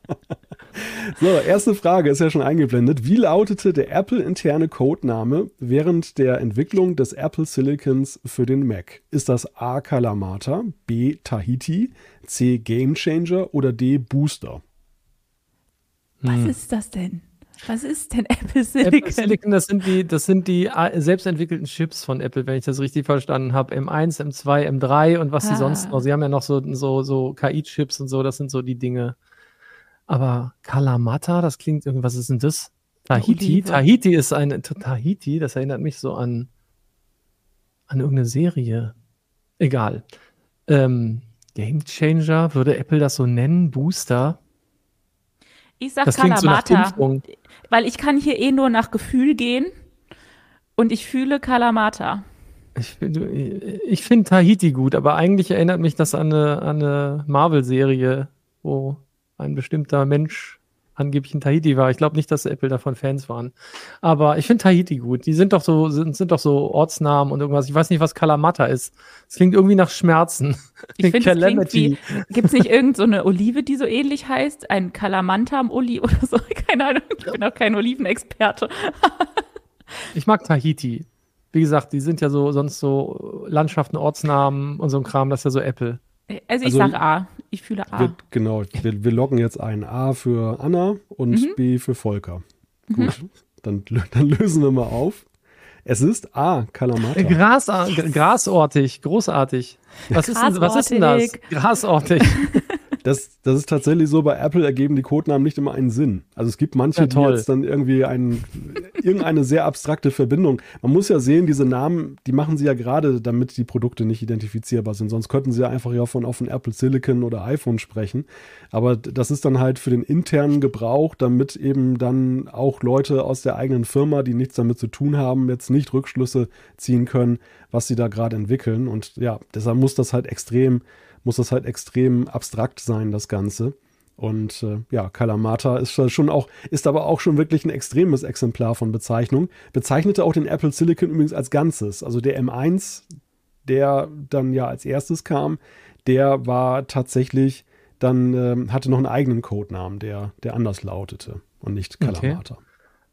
Speaker 2: So, erste Frage ist ja schon eingeblendet. Wie lautete der Apple-interne Codename während der Entwicklung des Apple Silicons für den Mac? Ist das A. Kalamata, B. Tahiti, C. Game Changer oder D. Booster?
Speaker 1: Was
Speaker 3: Hm.
Speaker 1: ist das denn? Was ist denn Apple Silicon?
Speaker 3: Apple Silicon, das sind die, das sind die äh, selbstentwickelten Chips von Apple, wenn ich das richtig verstanden habe. M1, M2, M3 und was sie
Speaker 1: Ah.
Speaker 3: sonst noch. Sie haben ja noch so, so, so KI-Chips und so, das sind so die Dinge. Aber Kalamata, das klingt irgendwas, ist denn das? Tahiti? Tahiti ist ein, Tahiti, das erinnert mich so an, an irgendeine Serie. Egal. Ähm, Game Changer, würde Apple das so nennen? Booster?
Speaker 1: Ich sag
Speaker 3: Das klingt so nach
Speaker 1: Kalamata,
Speaker 3: Impfung.
Speaker 1: Weil ich kann hier eh nur nach Gefühl gehen und ich fühle Kalamata.
Speaker 3: Ich, ich finde Tahiti gut, aber eigentlich erinnert mich das an eine, an eine Marvel-Serie, wo ein bestimmter Mensch angeblich in Tahiti war. Ich glaube nicht, dass Apple davon Fans waren. Aber ich finde Tahiti gut. Die sind doch so, sind, sind doch so Ortsnamen und irgendwas. Ich weiß nicht, was Kalamata ist. Es klingt irgendwie nach Schmerzen.
Speaker 1: Ich finde, gibt es nicht irgend so eine Olive, die so ähnlich heißt? Ein Kalamantam-Oli oder so? Keine Ahnung, ich bin auch kein Olivenexperte.
Speaker 3: Ich mag Tahiti. Wie gesagt, die sind ja so sonst so Landschaften, Ortsnamen und so ein Kram. Das ist ja so Apple.
Speaker 1: Also ich
Speaker 2: Also-
Speaker 1: sag A. Ich fühle A.
Speaker 2: Wir, genau, wir, wir loggen jetzt ein A für Anna und
Speaker 1: Mhm.
Speaker 2: B für Volker. Gut, dann, lö- dann lösen wir mal auf. Es ist A, Kalamata.
Speaker 3: Äh, Gras, g- grasortig, großartig. Was ist, denn, was ist denn das? Grasortig.
Speaker 2: Das, das ist tatsächlich so, bei Apple ergeben die Codenamen nicht immer einen Sinn. Also es gibt manche,
Speaker 3: Ja,
Speaker 2: die jetzt dann irgendwie ein, irgendeine sehr abstrakte Verbindung. Man muss ja sehen, diese Namen, die machen sie ja gerade, damit die Produkte nicht identifizierbar sind. Sonst könnten sie ja einfach ja von auf ein Apple Silicon oder iPhone sprechen. Aber das ist dann halt für den internen Gebrauch, damit eben dann auch Leute aus der eigenen Firma, die nichts damit zu tun haben, jetzt nicht Rückschlüsse ziehen können, was sie da gerade entwickeln. Und ja, deshalb muss das halt extrem muss das halt extrem abstrakt sein, das Ganze. Und äh, ja, Kalamata ist schon auch, ist aber auch schon wirklich ein extremes Exemplar von Bezeichnung. Bezeichnete auch den Apple Silicon übrigens als Ganzes. Also der M1, der dann ja als erstes kam, der war tatsächlich dann, ähm, hatte noch einen eigenen Codenamen, der, der anders lautete und nicht
Speaker 3: Okay.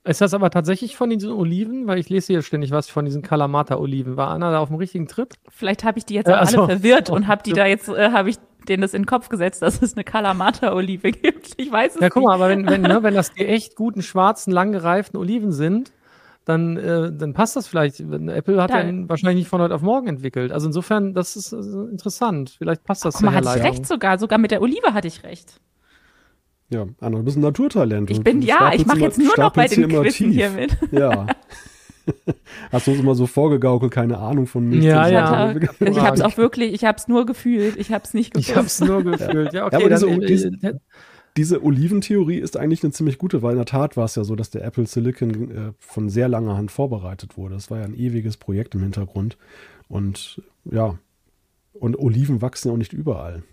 Speaker 3: Ist das aber tatsächlich von diesen Oliven? Weil ich lese hier ständig was von diesen Kalamata-Oliven. War Anna da auf dem richtigen Trip?
Speaker 1: Vielleicht habe ich die jetzt
Speaker 3: Äh,
Speaker 1: auch
Speaker 3: also-
Speaker 1: alle verwirrt und habe die da jetzt, äh, habe ich denen das in den Kopf gesetzt, dass es eine Kalamata-Olive gibt. Ich weiß es
Speaker 3: Ja, guck mal,
Speaker 1: nicht.
Speaker 3: aber wenn, wenn, ne, wenn das die echt guten, schwarzen, lang gereiften Oliven sind, dann, äh, dann passt das vielleicht. Apple hat
Speaker 1: Da-
Speaker 3: ja wahrscheinlich nicht von heute auf morgen entwickelt. Also insofern, das ist äh, interessant. Vielleicht passt das
Speaker 1: Guck mal, hatte ich recht sogar. Sogar mit der Olive hatte ich recht.
Speaker 2: Ja, Anna, du bist ein Naturtalent.
Speaker 1: Ich bin, ja, ich mache jetzt nur noch bei den
Speaker 2: hier
Speaker 1: Quizzen
Speaker 2: tief.
Speaker 1: hier mit.
Speaker 2: Ja. Hast du uns immer so vorgegaukelt, keine Ahnung von Milch.
Speaker 3: Ja,
Speaker 2: zu
Speaker 1: Ich,
Speaker 3: ja.
Speaker 2: sagen.
Speaker 1: hatte, ich habe es auch wirklich, ich habe es nur gefühlt, ich habe es nicht
Speaker 3: Ich
Speaker 1: gewusst.
Speaker 3: habe es nur gefühlt. Ja, okay,
Speaker 2: aber diese-
Speaker 3: dann, äh,
Speaker 2: diese-
Speaker 3: äh,
Speaker 2: Diese Oliventheorie ist eigentlich eine ziemlich gute, weil in der Tat war es ja so, dass der Apple Silicon äh, von sehr langer Hand vorbereitet wurde. Das war ja ein ewiges Projekt im Hintergrund. Und ja, und Oliven wachsen ja auch nicht überall.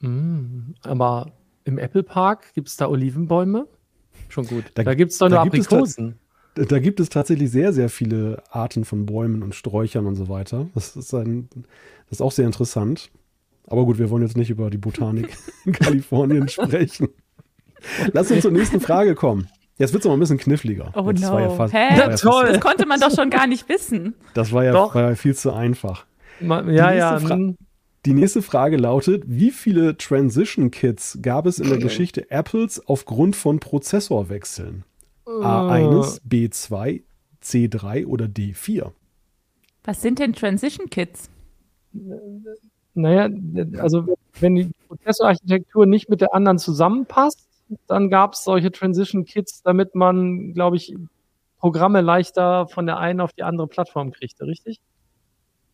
Speaker 3: Mm, aber im Apple Park gibt es da Olivenbäume? Schon gut.
Speaker 2: Da-
Speaker 3: Da, gibt es doch
Speaker 2: da
Speaker 3: nur
Speaker 2: gibt es
Speaker 3: Aprikosen.
Speaker 2: Da gibt es tatsächlich sehr, sehr viele Arten von Bäumen und Sträuchern und so weiter. Das ist, ein, das ist auch sehr interessant. Aber gut, wir wollen jetzt nicht über die Botanik in Kalifornien sprechen. Lass uns zur nächsten Frage kommen. Jetzt wird es aber ein bisschen kniffliger.
Speaker 1: Oh
Speaker 2: Jetzt
Speaker 1: no.
Speaker 2: war ja fast,
Speaker 1: Hä?
Speaker 2: war ja fast-
Speaker 3: Toll.
Speaker 1: Das konnte man doch schon gar nicht wissen.
Speaker 2: Das war ja, war ja viel zu einfach.
Speaker 3: Ma- Ja, ja.
Speaker 2: Fra-
Speaker 3: mm.
Speaker 2: Die nächste Frage lautet: Wie viele Transition Kits gab es in der Geschichte Apples aufgrund von Prozessorwechseln? A1, B2, C3 oder D4?
Speaker 1: Was sind denn Transition Kits?
Speaker 3: Naja, also wenn die Prozessorarchitektur nicht mit der anderen zusammenpasst, dann gab es solche Transition Kits, damit man, glaube ich, Programme leichter von der einen auf die andere Plattform kriegte, richtig?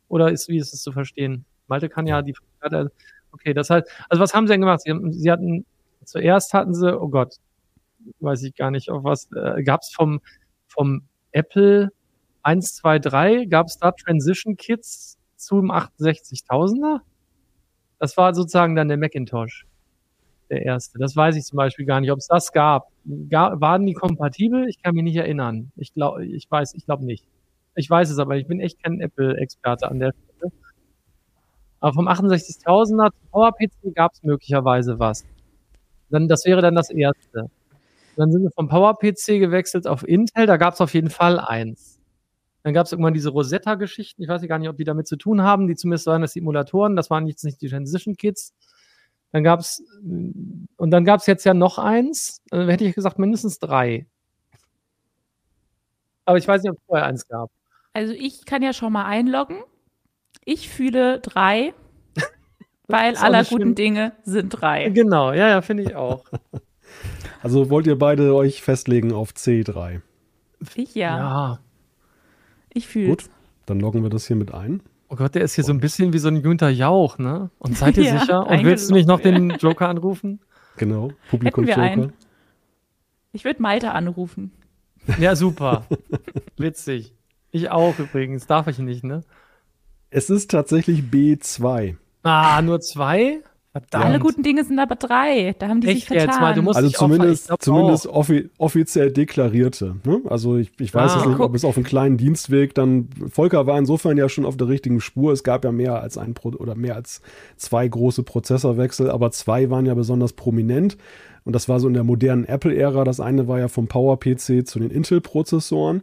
Speaker 3: Oder ist, wie ist es zu verstehen? Malte kann ja die Frage, okay, das heißt, also was haben sie denn gemacht? Sie, haben, sie hatten, zuerst hatten sie, oh Gott, weiß ich gar nicht, auf was, äh, gab es vom, vom Apple 1, 2, 3, gab es da Transition Kits zum 68.000er? Das war sozusagen dann der Macintosh, der erste. Das weiß ich zum Beispiel gar nicht, ob es das gab. Ga waren die kompatibel? Ich kann mich nicht erinnern. Ich glaube, ich weiß, ich glaube nicht. Ich weiß es aber, ich bin echt kein Apple-Experte an der Stelle. Aber vom 68.000er zum PowerPC gab es möglicherweise was. Dann, das wäre dann das erste. Dann sind wir vom PowerPC gewechselt auf Intel, da gab es auf jeden Fall eins. Dann gab es irgendwann diese Rosetta-Geschichten, ich weiß gar nicht, ob die damit zu tun haben, die zumindest waren das Simulatoren, das waren jetzt nicht die Transition Kits. Dann gab es, und dann gab es jetzt ja noch eins, äh, hätte ich gesagt, mindestens drei. Aber ich weiß nicht, ob es vorher eins gab.
Speaker 1: Also ich kann ja schon mal einloggen. Ich fühle drei, weil aller guten
Speaker 3: schlimm.
Speaker 1: Dinge sind drei.
Speaker 3: Genau, ja, ja, finde ich auch.
Speaker 2: Also wollt ihr beide euch festlegen auf C3?
Speaker 1: Ich ja.
Speaker 3: ja.
Speaker 1: Ich fühle
Speaker 2: Gut, dann loggen wir das hier mit ein.
Speaker 3: Oh Gott, der ist hier so ein bisschen wie so ein Günther Jauch, ne? Und seid ihr
Speaker 1: Ja,
Speaker 3: sicher? Und willst du nicht noch den Joker anrufen?
Speaker 2: Genau,
Speaker 1: wir
Speaker 2: Publikumsjoker.
Speaker 1: einen? Ich würde Malte anrufen.
Speaker 3: Ja, super. Witzig. Ich auch übrigens. Darf ich nicht, ne?
Speaker 2: Es ist tatsächlich B2.
Speaker 3: Ah, nur zwei? Verdammt.
Speaker 1: Alle guten Dinge sind aber drei. Da haben die
Speaker 3: Echt
Speaker 1: sich vertan.
Speaker 3: jetzt mal, du musst-
Speaker 2: Also zumindest,
Speaker 3: ich glaub
Speaker 2: zumindest offi offiziell deklarierte. Ne? Also ich, ich weiß
Speaker 3: Ah.
Speaker 2: jetzt nicht, ob es auf einem kleinen Dienstweg dann. Volker war insofern ja schon auf der richtigen Spur. Es gab ja mehr als ein Pro oder mehr als zwei große Prozessorwechsel, aber zwei waren ja besonders prominent. Und das war so in der modernen Apple-Ära. Das eine war ja vom Power-PC zu den Intel-Prozessoren.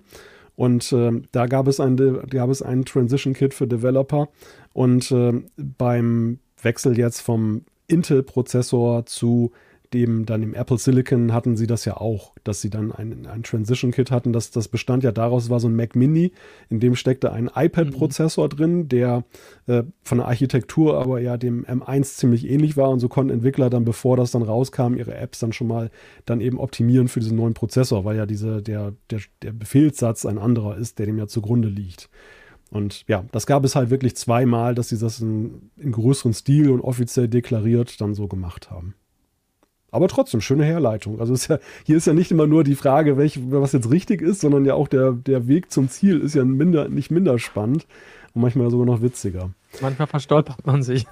Speaker 2: Und ähm, da gab es, ein, gab es ein Transition-Kit für Developer. Und ähm, beim Wechsel jetzt vom Intel-Prozessor zu dem dann im Apple Silicon hatten sie das ja auch, dass sie dann ein, ein Transition-Kit hatten. Das, das bestand ja daraus, war so ein Mac Mini, in dem steckte ein iPad-Prozessor drin, der äh, von der Architektur aber ja dem M1 ziemlich ähnlich war und so konnten Entwickler dann, bevor das dann rauskam, ihre Apps dann schon mal dann eben optimieren für diesen neuen Prozessor, weil ja diese, der, der, der Befehlssatz ein anderer ist, der dem ja zugrunde liegt. Und ja, das gab es halt wirklich zweimal, dass sie das in, in größeren Stil und offiziell deklariert dann so gemacht haben. Aber trotzdem, schöne Herleitung. Also ist ja, hier ist ja nicht immer nur die Frage, welch, was jetzt richtig ist, sondern ja auch der, der Weg zum Ziel ist ja minder, nicht minder spannend und manchmal sogar noch witziger.
Speaker 3: Manchmal verstolpert man sich.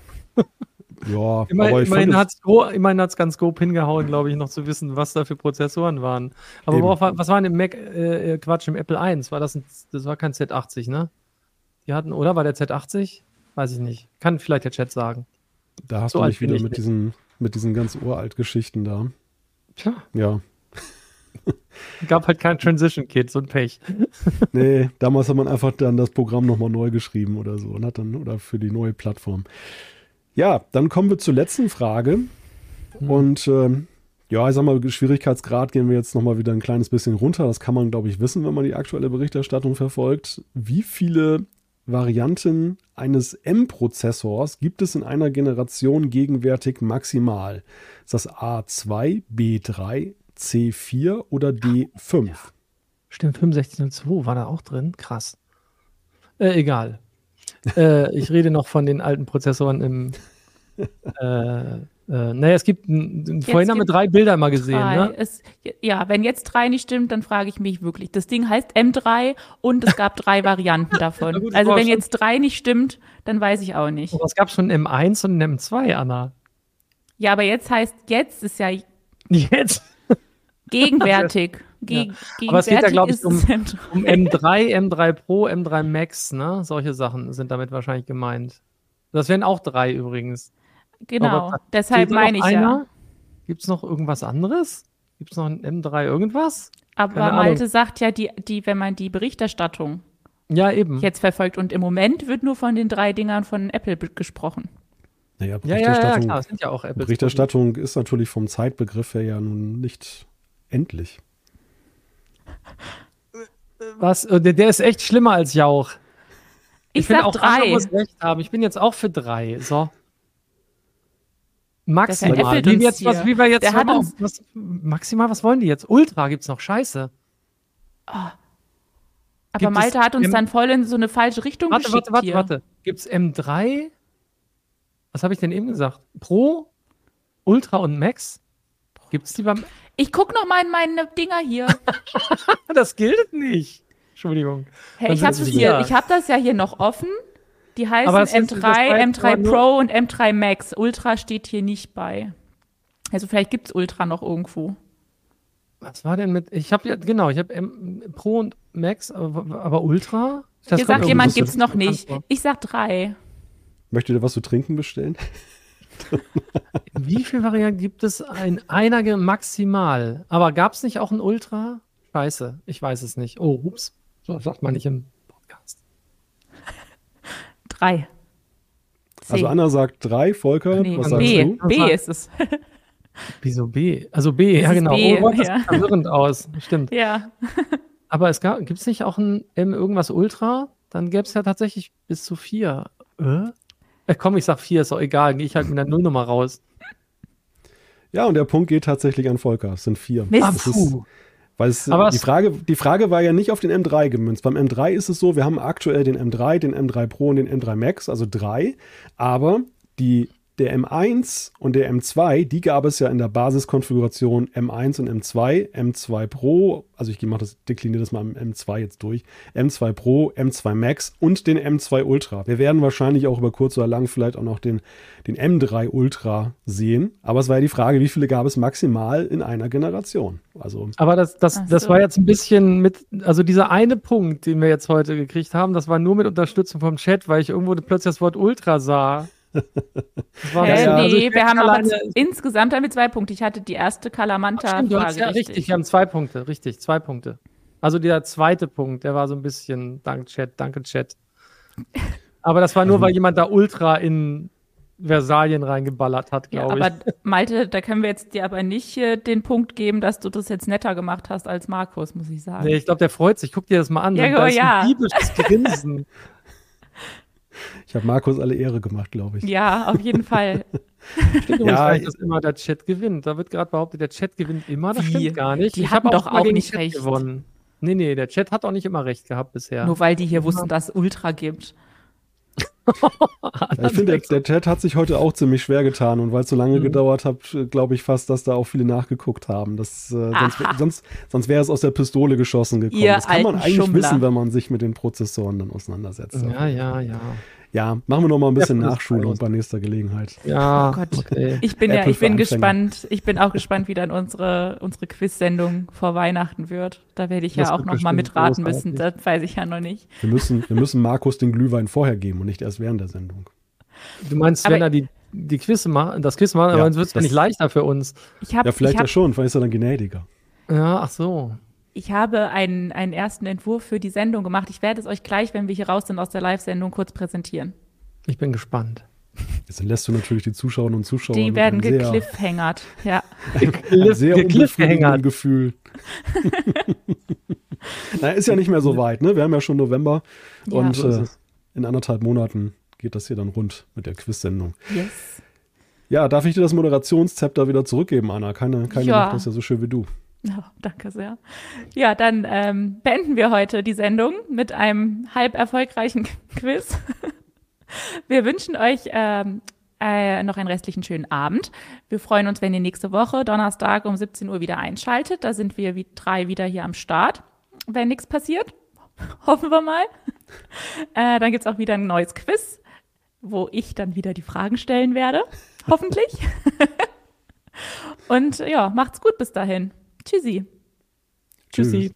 Speaker 2: Ja,
Speaker 3: Immer,
Speaker 2: aber ich
Speaker 3: immerhin hat es ganz grob hingehauen, glaube ich, noch zu wissen, was da für Prozessoren waren. Aber worauf, was war denn im Mac, äh, äh, Quatsch, im Apple I? War das, ein, das war kein Z80, ne? Die hatten, oder? War der Z80? Weiß ich nicht. Kann vielleicht der Chat sagen.
Speaker 2: da hast
Speaker 3: so
Speaker 2: du mich wieder mit
Speaker 3: nicht.
Speaker 2: diesen, mit diesen ganz uralt Geschichten da.
Speaker 3: Tja,
Speaker 2: Ja.
Speaker 3: gab halt kein Transition-Kit, so ein Pech.
Speaker 2: Nee, damals hat man einfach dann das Programm nochmal neu geschrieben oder so und hat dann, oder für die neue Plattform. Ja, dann kommen wir zur letzten Frage. Und ähm, ja, ich sag mal, Schwierigkeitsgrad gehen wir jetzt nochmal wieder ein kleines bisschen runter. Das kann man, glaube ich, wissen, wenn man die aktuelle Berichterstattung verfolgt. Wie viele Varianten eines M-Prozessors gibt es in einer Generation gegenwärtig maximal? Ist das A2, B3, C4 oder D5?
Speaker 3: Stimmt, 6502 war da auch drin. Krass. Äh, egal. äh, ich rede noch von den alten Prozessoren im. Äh, äh, naja, es gibt. n- Vorhin haben wir drei Bilder mal gesehen,
Speaker 1: Drei.
Speaker 3: ne?
Speaker 1: Es, ja, wenn jetzt drei nicht stimmt, dann frage ich mich wirklich. Das Ding heißt M3 und es gab drei Varianten davon.
Speaker 3: Gut,
Speaker 1: also wenn jetzt drei nicht stimmt, dann weiß ich auch nicht.
Speaker 3: Aber es gab schon einen M1 und einen M2, Anna.
Speaker 1: Ja, aber jetzt heißt, jetzt ist ja
Speaker 3: Jetzt.
Speaker 1: gegenwärtig. Ge
Speaker 3: Aber es geht ja,
Speaker 1: gegenwärtig
Speaker 3: glaub ich, um-
Speaker 1: es M3.
Speaker 3: Um M3, M3 Pro, M3 Max, ne? Solche Sachen sind damit wahrscheinlich gemeint. Das wären auch drei übrigens.
Speaker 1: Genau,
Speaker 3: Aber
Speaker 1: deshalb meine ich ja.
Speaker 3: einer? Gibt es noch irgendwas anderes? Gibt es noch ein M3 irgendwas?
Speaker 1: Aber
Speaker 3: Keine Ahnung.
Speaker 1: Malte sagt ja, die, die, wenn man die Berichterstattung
Speaker 3: Ja, eben.
Speaker 1: jetzt verfolgt und im Moment wird nur von den drei Dingern von Apple gesprochen.
Speaker 2: Naja,
Speaker 3: ja, ja, ja,
Speaker 2: Berichterstattung,
Speaker 3: klar, sind ja auch Apple.
Speaker 2: Berichterstattung ist natürlich vom Zeitbegriff her ja nun nicht endlich.
Speaker 3: Was? Äh, Der, der ist echt schlimmer als Jauch.
Speaker 1: Ich,
Speaker 3: finde
Speaker 1: sag
Speaker 3: auch,
Speaker 1: drei.
Speaker 3: muss recht haben. Ich bin jetzt auch für drei. So. Maximal. wir jetzt, was, wie wir jetzt
Speaker 1: Der
Speaker 3: mal
Speaker 1: uns-
Speaker 3: was, maximal, was wollen die jetzt? Ultra gibt's noch. Scheiße.
Speaker 1: Aber
Speaker 3: Gibt
Speaker 1: Malte hat uns
Speaker 3: M-
Speaker 1: dann voll in so eine falsche Richtung
Speaker 3: Warte,
Speaker 1: geschickt
Speaker 3: warte, warte, warte. Gibt's M3? Was habe ich denn eben gesagt? Pro, Ultra und Max? Gibt's die beim.
Speaker 1: Ich guck noch mal in meine Dinger hier.
Speaker 3: Das gilt nicht. Entschuldigung.
Speaker 1: Hey, ich
Speaker 3: sie
Speaker 1: hier, ich habe das ja hier noch offen. Die heißen
Speaker 3: Aber das heißt,
Speaker 1: M3,
Speaker 3: das war jetzt
Speaker 1: M3
Speaker 3: aber nur-
Speaker 1: Pro und M3 Max. Ultra steht hier nicht bei. Also vielleicht gibt's Ultra noch irgendwo.
Speaker 3: Was war denn mit. Ich habe ja, genau, ich habe Pro und Max, aber, aber Ultra? Das
Speaker 1: Hier sagt jemand, gibt's
Speaker 3: so
Speaker 1: noch nicht. Ich sag drei.
Speaker 2: Möchtet ihr was zu trinken bestellen?
Speaker 3: In wie viele Varianten gibt es ein einer maximal? Aber gab es nicht auch ein Ultra? Scheiße, ich weiß es nicht. Oh, ups. So sagt man nicht im.
Speaker 1: Drei. C.
Speaker 2: Also Anna sagt drei, Volker,
Speaker 1: nee,
Speaker 2: was sagst
Speaker 1: B.
Speaker 2: du?
Speaker 1: B ist es.
Speaker 3: Wieso B? Also B,
Speaker 1: Das
Speaker 3: ja genau.
Speaker 1: B,
Speaker 3: oh Gott, das
Speaker 1: ja.
Speaker 3: sieht verwirrend aus. Stimmt.
Speaker 1: ja.
Speaker 3: Aber es gibt es nicht auch ein M irgendwas Ultra? Dann gäbe es ja tatsächlich bis zu vier. Äh? äh? komm, ich sag vier, ist doch egal. Gehe ich halt mit der Nullnummer raus.
Speaker 2: Ja, und der Punkt geht tatsächlich an Volker. Es sind vier.
Speaker 1: Mist.
Speaker 2: Das ist, weil es, Aber die, Frage, die Frage war ja nicht auf den M3 gemünzt. Beim M3 ist es so, wir haben aktuell den M3, den M3 Pro und den M3 Max, also drei. Aber die der M1 und der M2, die gab es ja in der Basiskonfiguration M1 und M2, M2 Pro, also ich mache das, dekliniere das mal im M2 jetzt durch, M2 Pro, M2 Max und den M2 Ultra. Wir werden wahrscheinlich auch über kurz oder lang vielleicht auch noch den, den M3 Ultra sehen, aber es war ja die Frage, wie viele gab es maximal in einer Generation? Also
Speaker 3: aber das, das, so. das war jetzt ein bisschen mit, also dieser eine Punkt, den wir jetzt heute gekriegt haben, das war nur mit Unterstützung vom Chat, weil ich irgendwo plötzlich das Wort Ultra sah.
Speaker 1: Äh, ja, also nee, wir haben aber insgesamt haben wir zwei Punkte. Ich hatte die erste Kalamanta-Frage.
Speaker 3: Ja, richtig. richtig, wir haben zwei Punkte, richtig, zwei Punkte. Also der zweite Punkt, der war so ein bisschen, dank Chat, danke Chat. Aber das war nur, weil jemand da ultra in Versalien reingeballert hat, glaube
Speaker 1: ja,
Speaker 3: ich.
Speaker 1: Aber Malte, da können wir jetzt dir aber nicht äh, den Punkt geben, dass du das jetzt netter gemacht hast als Markus, muss ich sagen.
Speaker 3: Nee, ich glaube, der freut sich. Guck dir das mal an.
Speaker 1: Ja, da ist ja. ein
Speaker 3: diebisches Grinsen.
Speaker 2: Ich habe Markus alle Ehre gemacht, glaube ich.
Speaker 1: Ja, auf jeden Fall.
Speaker 3: Stimmt ja, nicht, dass immer der Chat gewinnt. Da wird gerade behauptet, der Chat gewinnt immer. Das Wie? stimmt gar nicht.
Speaker 1: Die ich haben doch auch, auch nicht recht
Speaker 3: gewonnen. Nee, nee, der Chat hat auch nicht immer recht gehabt bisher.
Speaker 1: Nur weil die hier wussten, dass es Ultra gibt.
Speaker 2: ich finde, der, der, Chat hat sich heute auch ziemlich schwer getan und weil es so lange mhm. gedauert hat, glaube ich fast, dass da auch viele nachgeguckt haben. Das, äh, sonst, sonst, sonst wäre es aus der Pistole geschossen gekommen.
Speaker 1: Ihr
Speaker 2: das kann man eigentlich
Speaker 1: Schummler.
Speaker 2: wissen, wenn man sich mit den Prozessoren dann auseinandersetzt.
Speaker 3: Ja, ja, ja.
Speaker 2: Ja, machen wir noch mal ein bisschen ja, Nachschulung bei nächster Gelegenheit.
Speaker 3: Ja,
Speaker 1: oh Gott. Okay. Ich bin ja, ich bin gespannt. Ich bin auch gespannt, wie dann unsere, unsere Quiz-Sendung vor Weihnachten wird. Da werde ich das ja auch noch mal mitraten müssen. Das weiß ich ja noch nicht.
Speaker 2: Wir müssen, wir müssen Markus den Glühwein vorher geben und nicht erst während der Sendung.
Speaker 3: Du meinst, aber wenn er die, die Quiz macht, das Quiz macht, ja, aber dann wird es ja nicht leichter für uns.
Speaker 1: Ich hab,
Speaker 2: ja, vielleicht
Speaker 1: hab,
Speaker 2: ja schon, vielleicht ist er dann gnädiger.
Speaker 3: Ja, ach so
Speaker 1: ich habe einen, einen ersten Entwurf für die Sendung gemacht. Ich werde es euch gleich, wenn wir hier raus sind aus der Live-Sendung, kurz präsentieren.
Speaker 3: Ich bin gespannt.
Speaker 2: Jetzt lässt du natürlich die Zuschauerinnen und Zuschauer.
Speaker 1: Die werden gekliffhängert, ja.
Speaker 2: sehr unbefriedigendes Gefühl. Na, ist ja nicht mehr so weit, ne? Wir haben ja schon November ja, und so äh, in anderthalb Monaten geht das hier dann rund mit der Quiz-Sendung.
Speaker 1: Yes.
Speaker 2: Ja, darf ich dir das Moderationszepter wieder zurückgeben, Anna? Keine, keine ja. macht das ja so schön wie du.
Speaker 1: Oh, danke sehr. Ja, dann ähm, beenden wir heute die Sendung mit einem halb erfolgreichen Quiz. Wir wünschen euch ähm, äh, noch einen restlichen schönen Abend. Wir freuen uns, wenn ihr nächste Woche, Donnerstag um 17 Uhr wieder einschaltet. Da sind wir wie drei wieder hier am Start, wenn nichts passiert. Hoffen wir mal. Äh, dann gibt es auch wieder ein neues Quiz, wo ich dann wieder die Fragen stellen werde. Hoffentlich. Und ja, macht's gut bis dahin. Tschüssi.
Speaker 3: Tschüssi.